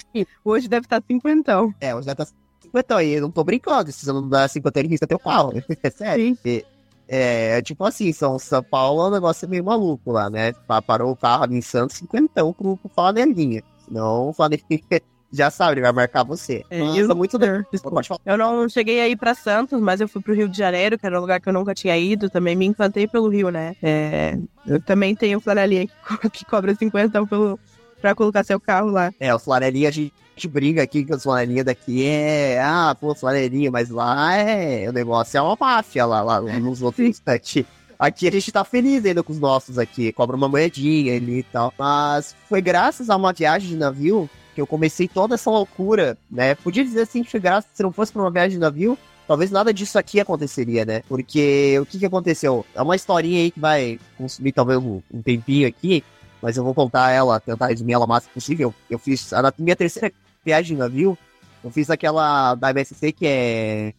Hoje deve estar cinquentão. é, hoje já tá 50 aí. Eu não tô brincando, se você não dá 50 ele risca teu carro. É sério. Sim. E, É, tipo assim, São, São Paulo é um negócio meio maluco lá, né? Pa- Parou o carro ali em Santos, cinquentão pro, pro Flanelinha. Senão o Flanelinha já sabe, ele vai marcar você. É, Nossa, eu- muito bem. Falar. Eu não cheguei aí pra Santos, mas eu fui pro Rio de Janeiro, que era um lugar que eu nunca tinha ido. Também me encantei pelo Rio, né? É, eu também tenho flanelinha que, co- que cobra 50 pelo, pra colocar seu carro lá. É, os flanelinhas, a gente briga aqui que os flanelinhas daqui é. Ah, pô, flanelinha, mas lá é. O negócio é uma máfia lá, lá nos outros aqui. Aqui a gente tá feliz ainda com os nossos aqui, cobra uma moedinha ali e tal. Mas foi graças a uma viagem de navio que eu comecei toda essa loucura, né? Podia dizer assim que foi graças, se não fosse pra uma viagem de navio, talvez nada disso aqui aconteceria, né? Porque o que que aconteceu? É uma historinha aí que vai consumir talvez um, um tempinho aqui, mas eu vou contar ela, tentar resumir ela o máximo possível. Eu fiz, a minha terceira viagem de navio, eu fiz aquela da MSC que é.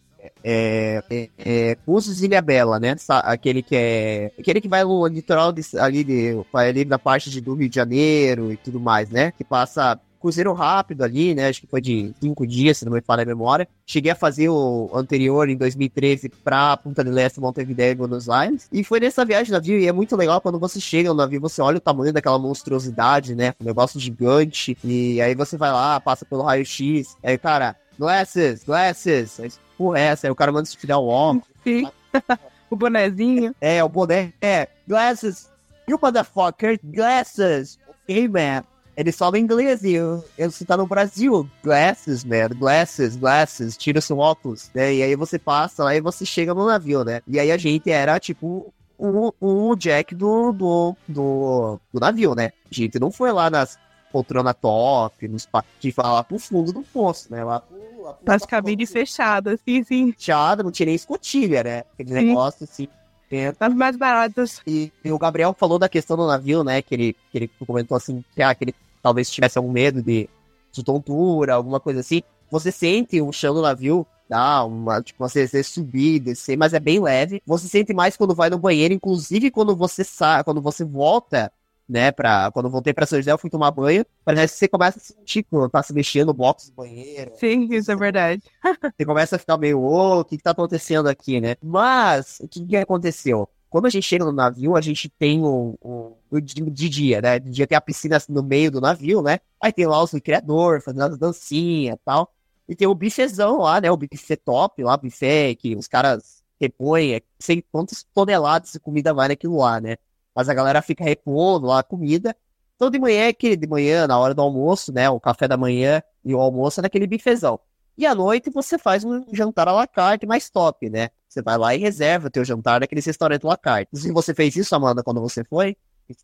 É, é, é Cursos Ilha Bela, né? Aquele que é. Aquele que vai no litoral de, ali, de, ali na parte de, do Rio de Janeiro e tudo mais, né? Que passa cruzeiro rápido ali, né? Acho que foi de cinco dias, se não me falha a memória. Cheguei a fazer o anterior em 2013 pra Punta del Este, Montevideo e Buenos Aires. E foi nessa viagem de navio, e é muito legal quando você chega no navio, você olha o tamanho daquela monstruosidade, né? Um negócio gigante. E aí você vai lá, passa pelo raio-x. Aí, cara, glasses, glasses. Aí, porra, é essa? Aí o cara manda se tirar o óculos. Sim. o bonezinho. É, o boné. É, glasses. You motherfucker, glasses. Ok, man. Eles falam inglês e eu- eu- você tá no Brasil. Glasses, man. Glasses, glasses. Tira seu óculos. Né? E aí você passa lá e você chega no navio, né? E aí a gente era tipo o, o Jack do, do, do, do navio, né? A gente não foi lá nas poltrona top, nos foi lá pro fundo do poço, né? Lá pro, lá pro As cabines fechadas, sim, sim. fechado, não tinha nem escotilha, né? Aquele Sim. negócio assim. dentro. As mais baratas. E, e o Gabriel falou da questão do navio, né? Que ele, que ele comentou assim, que, ah, que ele talvez tivesse algum medo de, de tontura, alguma coisa assim. Você sente o chão do navio, dá uma, tipo, você, você subir, descer, mas é bem leve. Você sente mais quando vai no banheiro, inclusive quando você sai, quando você volta, né, pra, quando voltei pra São José, eu fui tomar banho, parece que você começa a sentir quando tá se mexendo no box do banheiro. Sim, isso é verdade. Você começa a ficar meio, ô, o que que tá acontecendo aqui, né? Mas, o que que aconteceu? Quando a gente chega no navio, a gente tem o, o, o de, dia, né? De dia tem a piscina no meio do navio, né? Aí tem lá os criadores fazendo as dancinhas e tal. E tem o bifezão lá, né? O buffet top lá, buffet que os caras repõem, é, sei quantas toneladas de comida vai naquilo lá, né? Mas a galera fica repondo lá a comida. Então de manhã é de manhã, na hora do almoço, né? O café da manhã e o almoço é naquele bifezão. E à noite você faz um jantar à la carte mais top, né? Você vai lá e reserva o teu jantar naquele restaurante à la carte. Se você fez isso, Amanda, quando você foi?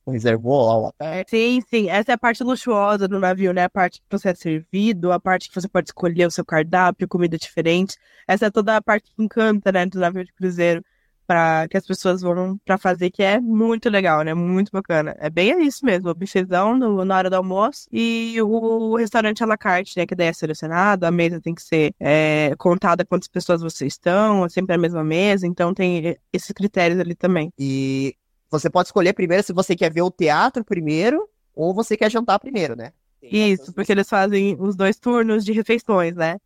Reservou lá o carte? Sim, sim. Essa é a parte luxuosa do navio, né? A parte que você é servido, a parte que você pode escolher o seu cardápio, comida diferente. Essa é toda a parte que encanta, né, do navio de cruzeiro. Pra que as pessoas vão pra fazer, que é muito legal, né? Muito bacana. É bem isso mesmo, o bifezão no- na hora do almoço e o restaurante à la carte, né? Que daí é selecionado, a mesa tem que ser é, contada quantas pessoas vocês estão, é sempre a mesma mesa, então tem esses critérios ali também. E você pode escolher primeiro se você quer ver o teatro primeiro ou você quer jantar primeiro, né? Tem Isso, porque eles fazem os dois turnos de refeições, né?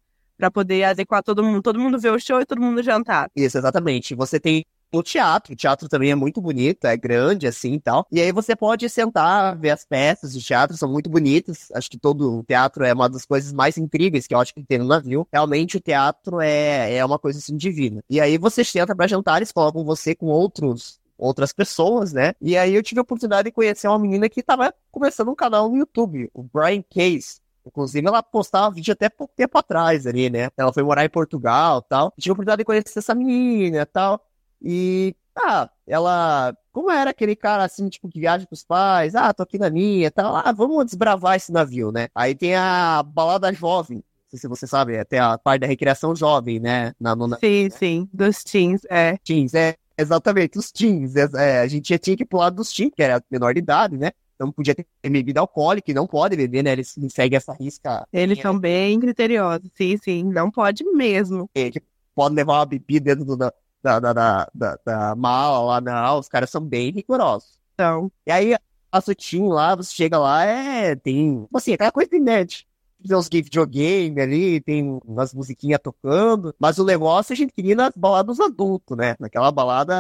Pra poder adequar todo mundo. Todo mundo vê o show e todo mundo jantar. Isso, exatamente. Você tem o teatro, o teatro também é muito bonito, é grande assim e tal. E aí você pode sentar, ver as peças de teatro, são muito bonitas. Acho que todo o teatro é uma das coisas mais incríveis que eu acho que tem no navio. Realmente o teatro é, é uma coisa assim divina. E aí você senta pra jantar, eles colocam você com outros outras pessoas, né? E aí eu tive a oportunidade de conhecer uma menina que tava começando um canal no YouTube, o Brian Case. Inclusive, ela postava vídeo até pouco tempo atrás ali, né? Ela foi morar em Portugal tal. tive a oportunidade de conhecer essa menina tal. E, ah, ela. Como era aquele cara assim, tipo, que viaja com os pais? Ah, tô aqui na minha tal. Ah, vamos desbravar esse navio, né? Aí tem a balada jovem. Não sei se você sabe, é, tem a parte da recreação jovem, né? Na, no, na... Sim, sim, dos teens, é. Teens, é. Exatamente, os teens. É, é, a gente já tinha que pular dos teens, que era menor de idade, né? Não podia ter bebida alcoólica, não pode beber, né? Eles seguem essa risca. Eles são bem criteriosos, sim, sim. Não pode mesmo. É, que pode levar uma bebida dentro do, da, da, da, da, da mala lá, não. Os caras são bem rigorosos. Então. E aí, a sutinho lá, você chega lá, é. Tem. Tipo assim, aquela coisa de nerd tem uns videogame ali, tem umas musiquinhas tocando, mas o negócio a gente queria nas baladas adultos, né? Naquela balada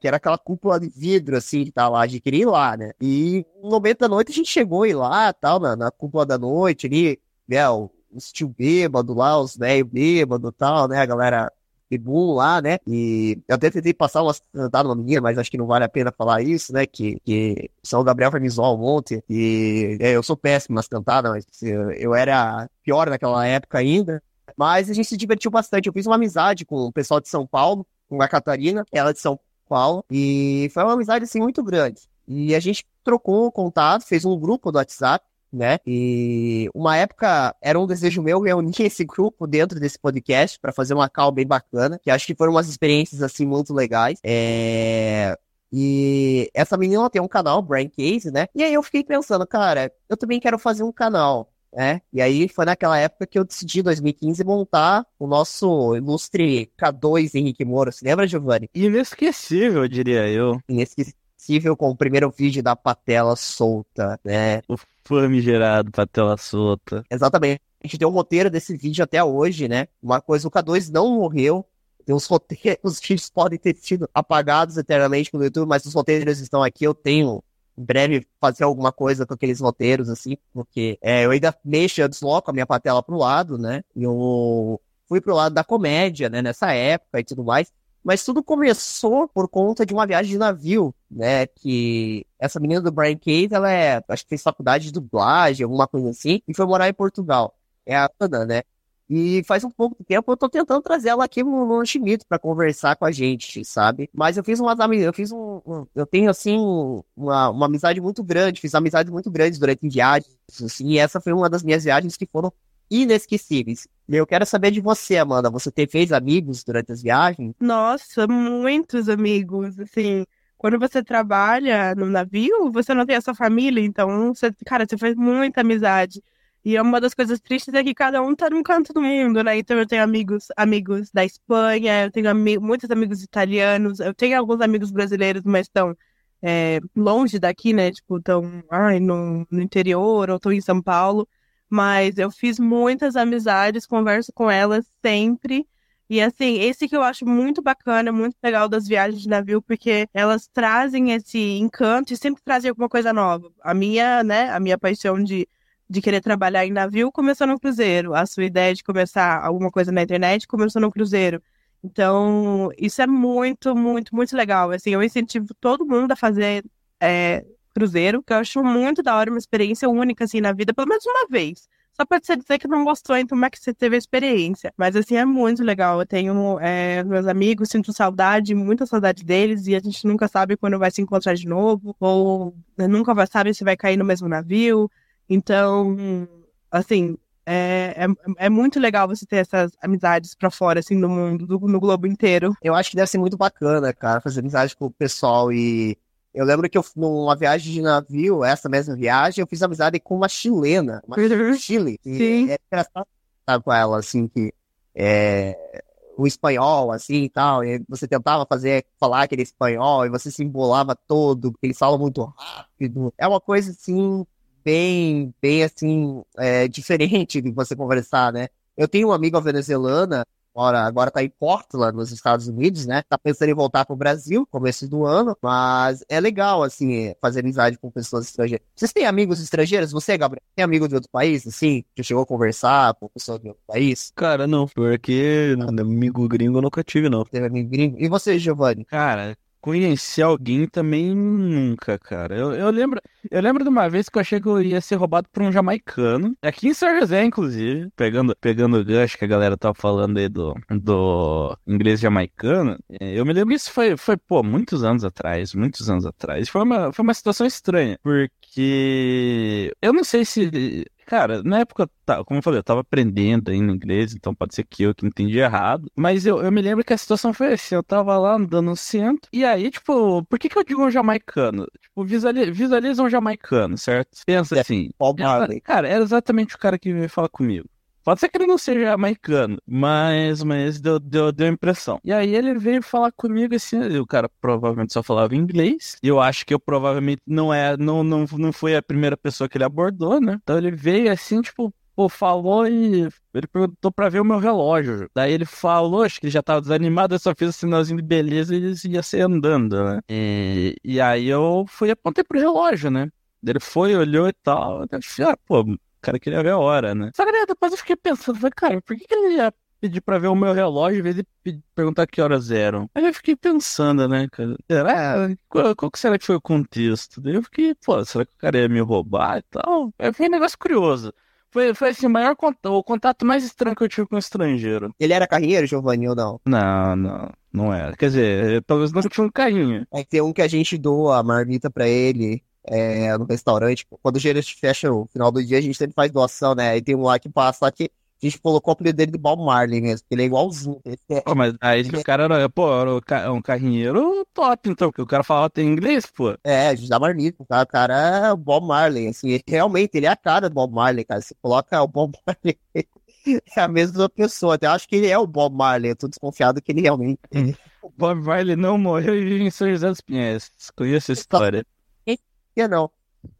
que era aquela cúpula de vidro, assim, que tá lá, a gente queria ir lá, né? E no momento da noite a gente chegou ir lá, tal, na, na cúpula da noite ali, né? Os tio bêbado lá, os velho bêbado tal, né? A galera boom lá, né? E eu até tentei passar umas cantadas uma menina, mas acho que não vale a pena falar isso, né? Que, que São Gabriel vai me zoar um monte. E é, eu sou péssimo nas cantadas, mas eu, eu era pior naquela época ainda. Mas a gente se divertiu bastante. Eu fiz uma amizade com o pessoal de São Paulo, com a Catarina, ela é de São Paulo, e foi uma amizade assim muito grande. E a gente trocou contato, fez um grupo do WhatsApp né? E uma época era um desejo meu reunir esse grupo dentro desse podcast para fazer uma call bem bacana, que acho que foram umas experiências assim muito legais. É... E essa menina tem um canal, Brain Case, né? E aí eu fiquei pensando, cara, eu também quero fazer um canal, né? E aí foi naquela época que eu decidi, em 2015, montar o nosso ilustre K2 Henrique Moro. Você lembra, Giovanni? Inesquecível, diria eu. Inesquecível com o primeiro vídeo da patela solta, né? O famigerado patela solta. Exatamente. A gente tem um roteiro desse vídeo até hoje, né? Uma coisa, o K2 não morreu. Tem os roteiros, os vídeos podem ter sido apagados eternamente no YouTube, mas os roteiros estão aqui. Eu tenho em breve fazer alguma coisa com aqueles roteiros, assim, porque é, eu ainda mexo, eu desloco a minha patela pro lado, né? Eu fui pro lado da comédia, né, nessa época e tudo mais. Mas tudo começou por conta de uma viagem de navio, né? Que essa menina do Brian Case, ela é, acho que fez faculdade de dublagem, alguma coisa assim, e foi morar em Portugal. É a Ana, né? E faz um pouco de tempo eu tô tentando trazer ela aqui no, Schmidt para conversar com a gente, sabe? Mas eu fiz umas eu fiz um, um, eu tenho assim uma, uma amizade muito grande, fiz amizades muito grandes durante viagens, assim, e essa foi uma das minhas viagens que foram inesquecíveis. Eu quero saber de você, Amanda. Você te fez amigos durante as viagens? Nossa, muitos amigos. Assim, quando você trabalha no navio, você não tem a sua família, então, você, cara, você faz muita amizade. E uma das coisas tristes é que cada um tá num canto do mundo, né? Então eu tenho amigos, amigos da Espanha, eu tenho ami muitos amigos italianos, eu tenho alguns amigos brasileiros, mas estão é, longe daqui, né? Tipo, estão no, no interior ou estão em São Paulo. Mas eu fiz muitas amizades, converso com elas sempre. E assim, esse que eu acho muito bacana, muito legal das viagens de navio, porque elas trazem esse encanto e sempre trazem alguma coisa nova. A minha, né, a minha paixão de, de querer trabalhar em navio começou no cruzeiro. A sua ideia de começar alguma coisa na internet começou no cruzeiro. Então, isso é muito, muito, muito legal. Assim, eu incentivo todo mundo a fazer é, cruzeiro, que eu acho muito da hora, uma experiência única, assim, na vida, pelo menos uma vez. Só pode ser dizer que não gostou, então como é que você teve a experiência? Mas, assim, é muito legal. Eu tenho é, meus amigos, sinto saudade, muita saudade deles, e a gente nunca sabe quando vai se encontrar de novo, ou nunca vai saber se vai cair no mesmo navio. Então, assim, é, é, é, muito legal você ter essas amizades pra fora, assim, no mundo, do, no globo inteiro. Eu acho que deve ser muito bacana, cara, fazer amizade com o pessoal e eu lembro que eu, numa viagem de navio, essa mesma viagem, eu fiz amizade com uma chilena, uma Uhum. Chile. E Sim. é engraçado estar com ela, assim, que é, o espanhol, assim, e tal, e você tentava fazer, falar aquele espanhol, e você se embolava todo, porque eles falam muito rápido. É uma coisa, assim, bem, bem, assim, é, diferente de você conversar, né? Eu tenho uma amiga venezuelana, mora, agora tá em Portland, nos Estados Unidos, né? Tá pensando em voltar pro Brasil, começo do ano, mas é legal, assim, fazer amizade com pessoas estrangeiras. Vocês têm amigos estrangeiros? Você, Gabriel, tem amigo de outro país, assim? Já chegou a conversar com pessoas de outro país? Cara, não. Porque amigo gringo eu nunca tive, não. Teve amigo gringo? E você, Giovanni? Cara, conhecer alguém também nunca, cara. Eu, eu lembro, eu lembro de uma vez que eu achei que eu ia ser roubado por um jamaicano, aqui em São José, inclusive, pegando, pegando o gancho que a galera tava falando aí do, do inglês jamaicano. É, Eu me lembro que isso foi, foi, pô, muitos anos atrás, muitos anos atrás. Foi uma, foi uma situação estranha, porque eu não sei se Cara, na época, como eu falei, eu tava aprendendo ainda inglês, então pode ser que eu que entendi errado. Mas eu, eu me lembro que a situação foi assim: eu tava lá andando no centro, e aí, tipo, por que que eu digo um jamaicano? Tipo, visualiza, visualiza um jamaicano, certo? Pensa É, assim. Marley. cara, era exatamente o cara que veio falar comigo. Pode ser que ele não seja jamaicano, mas, mas deu, deu, deu impressão. E aí ele veio falar comigo assim, o cara provavelmente só falava inglês. E eu acho que eu provavelmente não é, não, não, não foi a primeira pessoa que ele abordou, né? Então ele veio assim, tipo, pô, falou e ele perguntou pra ver o meu relógio. Daí ele falou, acho que ele já tava desanimado, eu só fiz o sinalzinho de beleza e ele ia sair andando, né? E, e aí eu fui apontei pro relógio, né? Ele foi, olhou e tal. Eu falei, ah, pô, cara queria ver a hora, né? Só que depois eu fiquei pensando, falei, cara, por que, que ele ia pedir pra ver o meu relógio em vez de pe- perguntar que horas eram? Aí eu fiquei pensando, né, cara? Será? Qual, qual que será que foi o contexto? Daí eu fiquei, pô, será que o cara ia me roubar e tal? Aí foi um negócio curioso. Foi, foi assim, o maior contato, o contato mais estranho que eu tive com um estrangeiro. Ele era carrinheiro, Giovanni, ou não? Não, não, não era. Quer dizer, talvez não tinha um carrinho. É que tem um que a gente doa a marmita pra ele é, no restaurante. Quando o gerente fecha o final do dia, a gente sempre faz doação, né? Aí tem um lá que passa lá que a gente colocou o apelido dele de Bob Marley mesmo, porque ele é igualzinho. É- Pô, mas aí o cara era, pô, era um carrinheiro top, então, porque o cara falava até inglês, pô. É, a gente dá marmita, tá? O cara é o Bob Marley, assim, realmente, ele é a cara do Bob Marley, cara. Você coloca o Bob Marley, é a mesma pessoa. Até acho que ele é o Bob Marley, eu tô desconfiado que ele realmente é. O Bob Marley não morreu e vive em São José dos Pinhais. Conheço a história. Que não.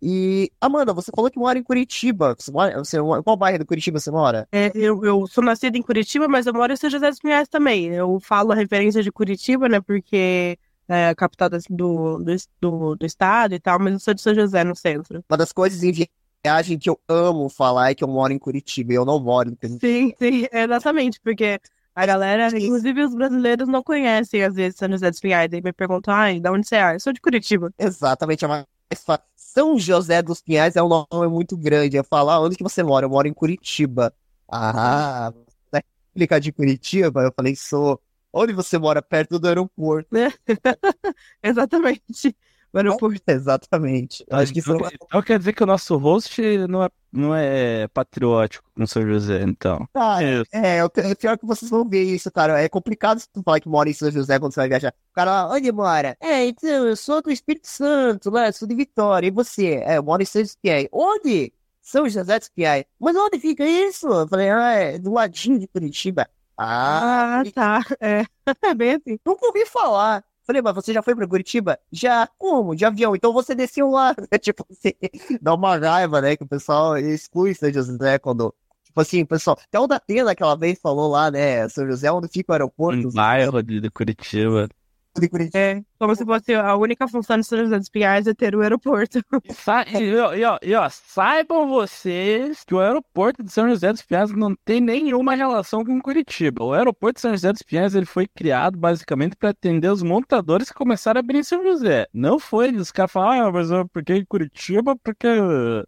E, Amanda, você falou que mora em Curitiba. Você mora, você, qual bairro do Curitiba você mora? É, eu, eu sou nascida em Curitiba, mas eu moro em São José dos Pinhais também. Eu falo a referência de Curitiba, né? Porque é a capital do, do, do, do estado e tal, mas eu sou de São José, no centro. Uma das coisas em viagem que eu amo falar é que eu moro em Curitiba e eu não moro em Curitiba. Sim, sim, exatamente, porque a galera, inclusive os brasileiros, não conhecem às vezes São José dos Pinhais. Aí me perguntam, ai, de onde você é? Eu sou de Curitiba. Exatamente, é mais fácil. São José dos Pinhais é um nome muito grande. Eu falo, ah, onde que você mora? Eu moro em Curitiba. Ah, você é de Curitiba? Eu falei, sou. Onde você mora? Perto do aeroporto. Exatamente. O aeroporto. Exatamente. Eu acho que isso é Então quer dizer que o nosso host não é, não é patriótico com São José, então. Ah, É, É, o é pior que vocês vão ver isso, cara. É complicado se tu falar que mora em São José quando você vai viajar. O cara, onde mora? É, então, eu sou do Espírito Santo, lá, sou de Vitória. E você? É, eu moro em São José. Onde? São José dos Pinhais. Mas onde fica isso? Eu falei, ah, é do ladinho de Curitiba. Ah, Ah, tá. É, é bem assim. nunca ouvi falar. Falei, mas você já foi pra Curitiba? Já. Como? De avião. Então você desceu lá. tipo assim, dá uma raiva, né? Que o pessoal exclui São José quando. Tipo assim, pessoal. Até o da Atena aquela vez falou lá, né? São José, onde fica o aeroporto bairro de Curitiba. De Curitiba. É, como se fosse a única função de São José dos Pinhais é ter o aeroporto. E, sa- e, ó, e, ó, e, ó, saibam vocês que o aeroporto de São José dos Pinhais não tem nenhuma relação com Curitiba. O aeroporto de São José dos Pinhais ele foi criado basicamente para atender os montadores que começaram a abrir em São José. Não foi os caras falaram, ah, mas eu- por que em Curitiba? Porque,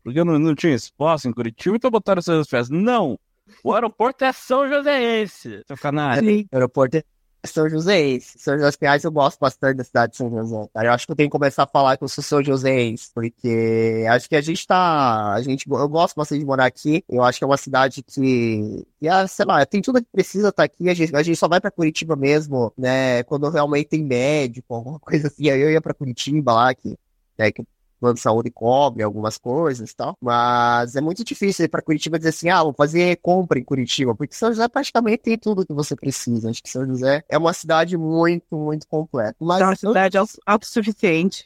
porque não, não tinha espaço em Curitiba, então botaram São José dos Pinhais. Não! O aeroporto é São Joséense, seu. Sim. O aeroporto é São Joséense. São José dos Pinhais eu gosto bastante da cidade de São José. Eu acho que eu tenho que começar a falar que eu sou São Joséense, porque acho que a gente tá. A gente, eu gosto bastante de morar aqui. Eu acho que é uma cidade que. que ah, sei lá, tem tudo que precisa estar aqui. A gente, a gente só vai pra Curitiba mesmo, né? Quando realmente tem médico, alguma coisa assim. Aí eu ia pra Curitiba lá, que, né, que plano de saúde cobre algumas coisas e tal. Mas é muito difícil pra Curitiba dizer assim, ah, vou fazer compra em Curitiba, porque São José praticamente tem tudo que você precisa. Acho que São José é uma cidade muito, muito completa. Mas É uma cidade au- autossuficiente.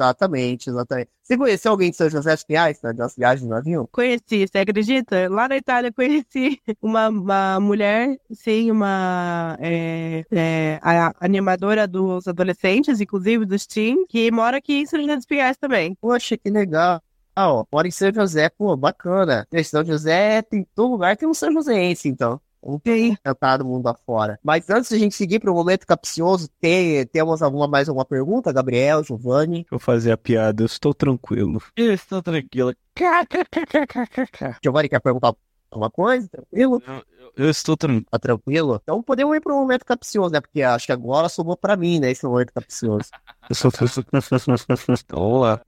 Exatamente, exatamente. Você conheceu alguém de São José dos Pinhais, né, das viagens no avião? Conheci, você acredita? Lá na Itália conheci uma, uma mulher, sim, uma é, é, a animadora dos adolescentes, inclusive dos teens, que mora aqui em São José dos Pinhais também. Poxa, que legal. Ah, ó, mora em São José, pô, bacana. São José, tem todo lugar tem um São Joséense, então. Ok. Cantado mundo afora. Mas antes de a gente seguir para o momento capcioso, tem, temos alguma, mais alguma pergunta, Gabriel, Giovanni? Deixa eu fazer a piada, eu estou tranquilo. Eu estou tranquilo. Giovanni quer perguntar alguma coisa? Tranquilo? Eu estou tranquilo. Tá tranquilo? Então podemos ir para o momento capcioso, né? Porque acho que agora sobrou para mim, né? Esse momento capcioso. Eu sou... Vamos lá.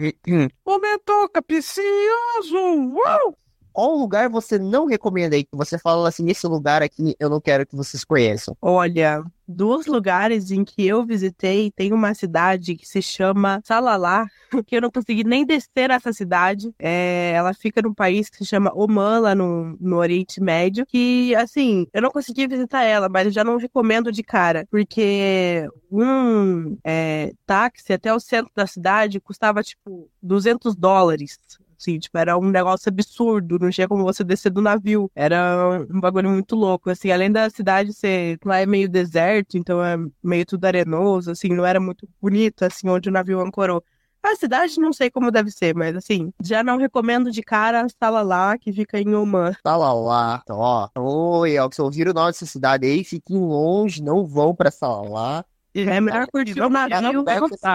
Momento capcioso! Uau! Qual lugar você não recomenda aí? Que você fala assim, esse lugar aqui eu não quero que vocês conheçam. Olha, dos lugares em que eu visitei, tem uma cidade que se chama Salalá, que eu não consegui nem descer essa cidade. É, ela fica num país que se chama Oman, lá no, no Oriente Médio, que, assim, eu não consegui visitar ela, mas eu já não recomendo de cara, porque um é, táxi até o centro da cidade custava, tipo, 200 dólares. Assim, tipo, era um negócio absurdo, não tinha como você descer do navio. Era um bagulho muito louco, assim, além da cidade ser, lá é meio deserto, então é meio tudo arenoso, assim, não era muito bonito, assim, onde o navio ancorou. A cidade não sei como deve ser, mas assim, já não recomendo de cara Salalá, que fica em Oman. Salalá, então, ó. Oi, ó, que vocês ouviram o nome dessa cidade aí, fiquem longe, não vão pra Salalá. É melhor curtir o navio.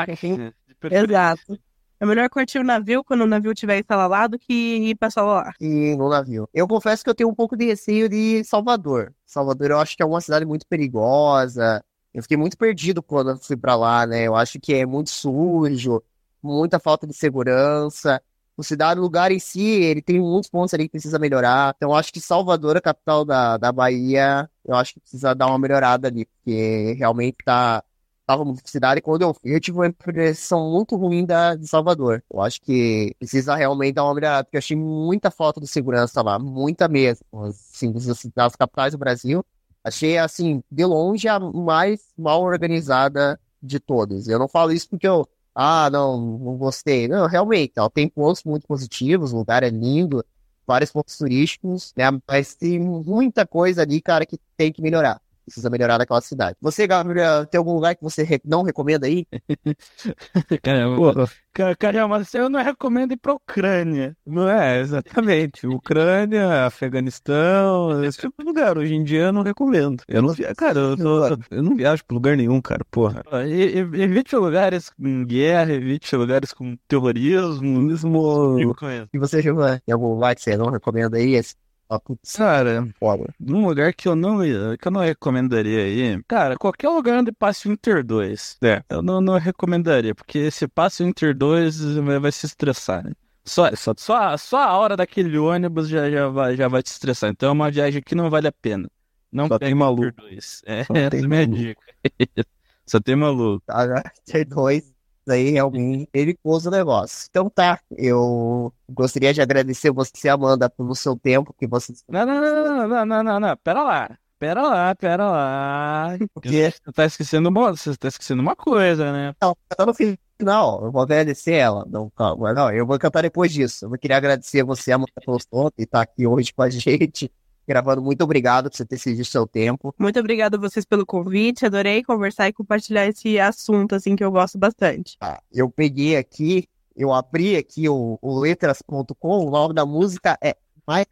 Assim, Exato. É melhor curtir o navio quando o navio estiver instalado que ir pra Salalá. E no navio. Eu confesso que eu tenho um pouco de receio de Salvador. Salvador eu acho que é uma cidade muito perigosa. Eu fiquei muito perdido quando eu fui pra lá, né? Eu acho que é muito sujo, muita falta de segurança. O cidade, o lugar em si, ele tem muitos pontos ali que precisa melhorar. Então, eu acho que Salvador, a capital da, da Bahia, eu acho que precisa dar uma melhorada ali, porque realmente tá tava muito cidade, quando eu fui, eu tive uma impressão muito ruim da, de Salvador. Eu acho que precisa realmente dar uma melhorada, porque eu achei muita falta de segurança lá, muita mesmo. Assim, das capitais do Brasil, achei, assim, de longe a mais mal organizada de todas. Eu não falo isso porque eu, ah, não, não gostei. Não, realmente, tem pontos muito positivos, o lugar é lindo, vários pontos turísticos, né? Mas tem muita coisa ali, cara, que tem que melhorar precisa melhorar naquela cidade. Você, Gabriel, tem algum lugar que você re- não recomenda aí? Caramba, Ca- Caramba, eu não recomendo ir pra Ucrânia. Não é, exatamente. Ucrânia, Afeganistão, esse tipo de lugar. Hoje em dia eu não recomendo. Eu não via, cara, eu, tô- eu não viajo pra lugar nenhum, cara, porra. E- e- Evite lugares com guerra, evite lugares com terrorismo. Mesmo. E você, Giovanni, tem algum lugar que você não recomenda aí? Esse... Ah, putz, Cara, foda. num lugar que eu não que eu não recomendaria aí, cara, qualquer lugar onde passe o Inter 2. É. Eu não, não recomendaria, porque se passa o Inter 2, vai, se estressar, né? Só, só, só, a- só a hora daquele ônibus já, já, vai, já vai te estressar. Então é uma viagem que não vale a pena. Não Só tem maluco. Inter 2. É, Só essa tem é a minha maluco. dica. Só tem maluco. Tá, já ter dois aí realmente perigoso o negócio. Então tá, eu gostaria de agradecer você, Amanda, pelo seu tempo que você Não, não, não, não, não, não, não, não. Pera lá. Pera lá, pera lá. Porque Você tá esquecendo uma, você tá esquecendo uma coisa, né? não, tá no final, eu vou agradecer ela. Não, calma, não, eu vou cantar depois disso. Eu queria agradecer você, Amanda, pelo e estar aqui hoje com a gente, gravando. Muito obrigado por você ter cedido seu tempo. Muito obrigada a vocês pelo convite. Adorei conversar e compartilhar esse assunto, assim, que eu gosto bastante. Tá, eu peguei aqui, eu abri aqui o, o letras.com, o nome da música é My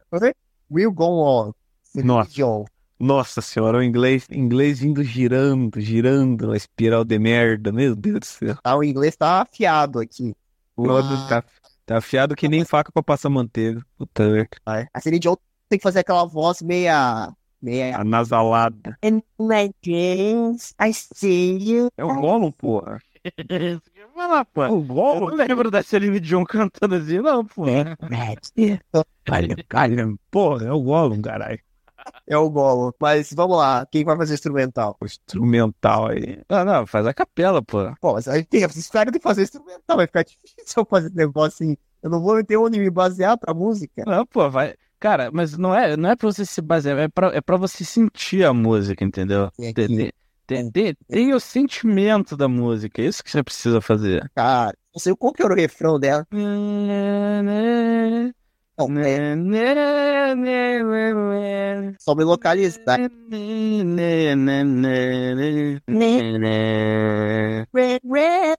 Will Go On. Nossa. Nossa senhora, o inglês, inglês indo girando, girando na espiral de merda, meu Deus do céu. Tá, o inglês tá afiado aqui. Todo Tá, tá afiado que nem faca pra passar manteiga. Puta merda. Vai. A Celine tem que fazer aquela voz meia. meia. Anasalada. In my dreams, I see you. É o Gollum, porra. Vai lá, pô. É o Eu Gollum. não lembro da Celine Dion cantando assim, não, pô. Calha, calha. Porra, é o Gollum, caralho. É o Golo. Mas vamos lá, quem vai fazer instrumental? O instrumental aí. Não, não, faz a capela, pô. Pô, mas aí tem, vocês esperam de fazer instrumental, vai ficar difícil eu fazer esse negócio assim. Eu não vou ter onde me basear pra música. Não, pô, vai. Cara, mas não é, não é pra você se basear, é pra, é pra você sentir a música, entendeu? Tem Tem, aqui, tem, tem, o sentimento da música, é isso que você precisa fazer. cara, não sei qual que era o refrão dela. Não, é, só me localizar.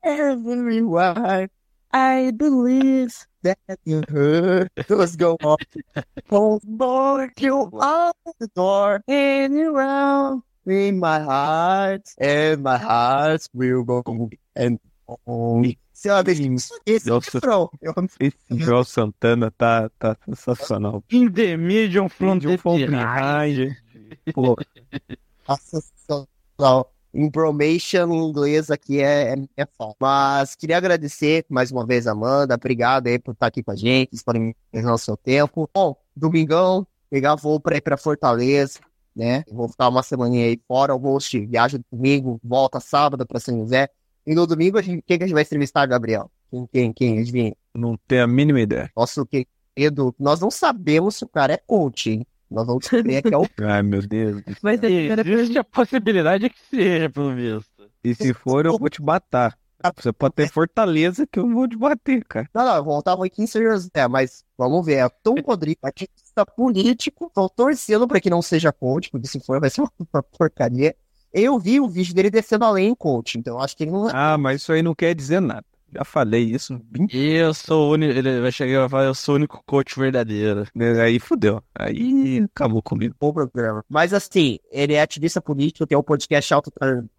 Everywhere. I believe that you heard us go on. Oh, Lord, you are the door and around in my heart, and my heart will go and on. Sabe, esse Nossa. refrão. Eu Esse Joel Santana tá, tá sensacional. In the medium from the from behind. Pô, nossa, sensacional. Information em inglês aqui é, é, é foda. Mas queria agradecer mais uma vez, Amanda. Obrigado aí por estar aqui com a gente, disponibilizar o seu tempo. Bom, domingão, pegar voo para ir para Fortaleza, né? Vou ficar uma semaninha aí fora. O host viaja domingo, volta sábado para São José. E no domingo, a gente, quem que a gente vai entrevistar, Gabriel? Quem, quem, quem? Adivinha? Não tenho a mínima ideia. Nosso querido. Nós não sabemos se o cara é coach, hein? Nós vamos descobrir que é o Ai, meu Deus. Vai ser a primeira Existe a possibilidade que seja, pelo visto. E se for, eu vou te matar. Você pode ter fortaleza que eu vou te bater, cara. Não, não, eu voltava aqui em São José, mas vamos ver. É Tom Rodrigues, artista político, tô torcendo pra que não seja coach, porque se for vai ser uma, porcaria. Eu vi o vídeo dele descendo além em coach, então eu acho que ele não. Ah, mas isso aí não quer dizer nada. Já falei isso. bem- Eu sou o único. Ele vai chegar e vai falar, eu sou o único coach verdadeiro. Aí fudeu. Aí acabou comigo. bom programa. Mas assim, ele é ativista político, tem um podcast Auto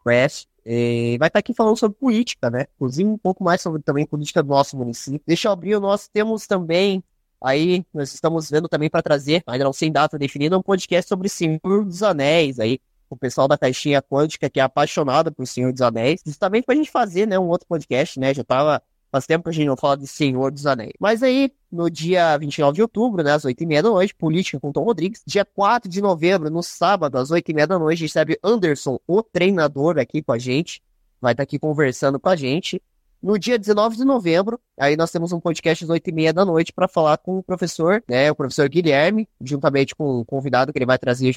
Crash. E vai estar aqui falando sobre política, né? Inclusive um pouco mais sobre também política do nosso município. Deixa eu abrir o nosso. Temos também aí, nós estamos vendo também para trazer, ainda não sem data definida, um podcast sobre Senhor dos Anéis aí. O pessoal da Caixinha Quântica que é apaixonado por Senhor dos Anéis. Justamente pra gente fazer, né, um outro podcast, né? Já tava Faz tempo que a gente não fala de Senhor dos Anéis. Mas aí, no dia 29 de outubro, né, às 8h30 da noite, Política com Tom Rodrigues. Dia 4 de novembro, no sábado, às 8h30 da noite, recebe Anderson, o treinador, aqui com a gente. Vai estar aqui conversando com a gente. No dia 19 de novembro, aí nós temos um podcast às 8h30 da noite para falar com o professor, né, o professor Guilherme, juntamente com o convidado que ele vai trazer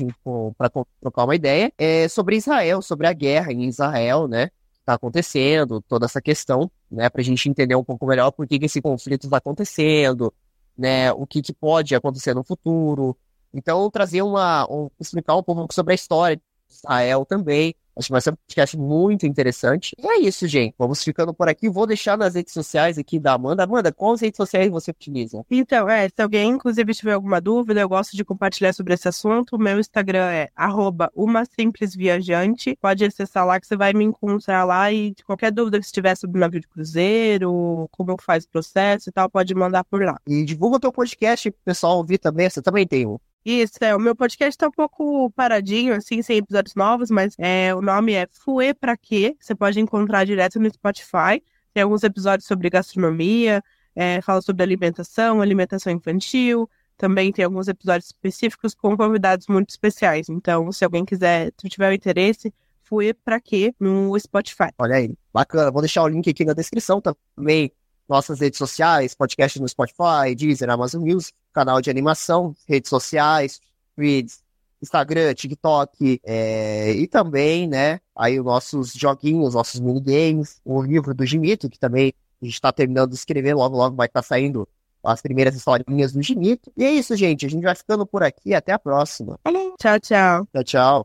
para trocar uma ideia, é, sobre Israel, sobre a guerra em Israel, né, está acontecendo, toda essa questão, né, para a gente entender um pouco melhor por que, que esse conflito está acontecendo, né, o que, que pode acontecer no futuro. Então, trazer uma, um, explicar um pouco sobre a história de Israel também. Acho que vai ser um podcast muito interessante. E é isso, gente. Vamos ficando por aqui. Vou deixar nas redes sociais aqui da Amanda. Amanda, quais redes sociais você utiliza? Então, é, se alguém, inclusive, tiver alguma dúvida, eu gosto de compartilhar sobre esse assunto. O meu Instagram é arroba uma simples viajante. Pode acessar lá que você vai me encontrar lá e qualquer dúvida que você tiver sobre o navio de cruzeiro, como faz o processo e tal, pode mandar por lá. E divulga o teu podcast pro pessoal ouvir também. Você também tem um. Isso, é, o meu podcast tá um pouco paradinho, assim, sem episódios novos, mas é, o nome é Fuê Pra Quê? Você pode encontrar direto no Spotify. Tem alguns episódios sobre gastronomia, é, fala sobre alimentação, alimentação infantil. Também tem alguns episódios específicos com convidados muito especiais. Então, se alguém quiser, se tiver o interesse, Fuê Pra Quê? no Spotify. Olha aí, bacana. Vou deixar o link aqui na descrição também. Nossas redes sociais, podcast no Spotify, Deezer, Amazon Music, canal de animação, redes sociais, feeds, Instagram, TikTok, é, e também, né, aí os nossos joguinhos, nossos minigames, o livro do Gimito, que também a gente está terminando de escrever, logo, logo vai estar saindo as primeiras historinhas do Gimito. E é isso, gente, a gente vai ficando por aqui, até a próxima. Tchau, tchau. Tchau, tchau.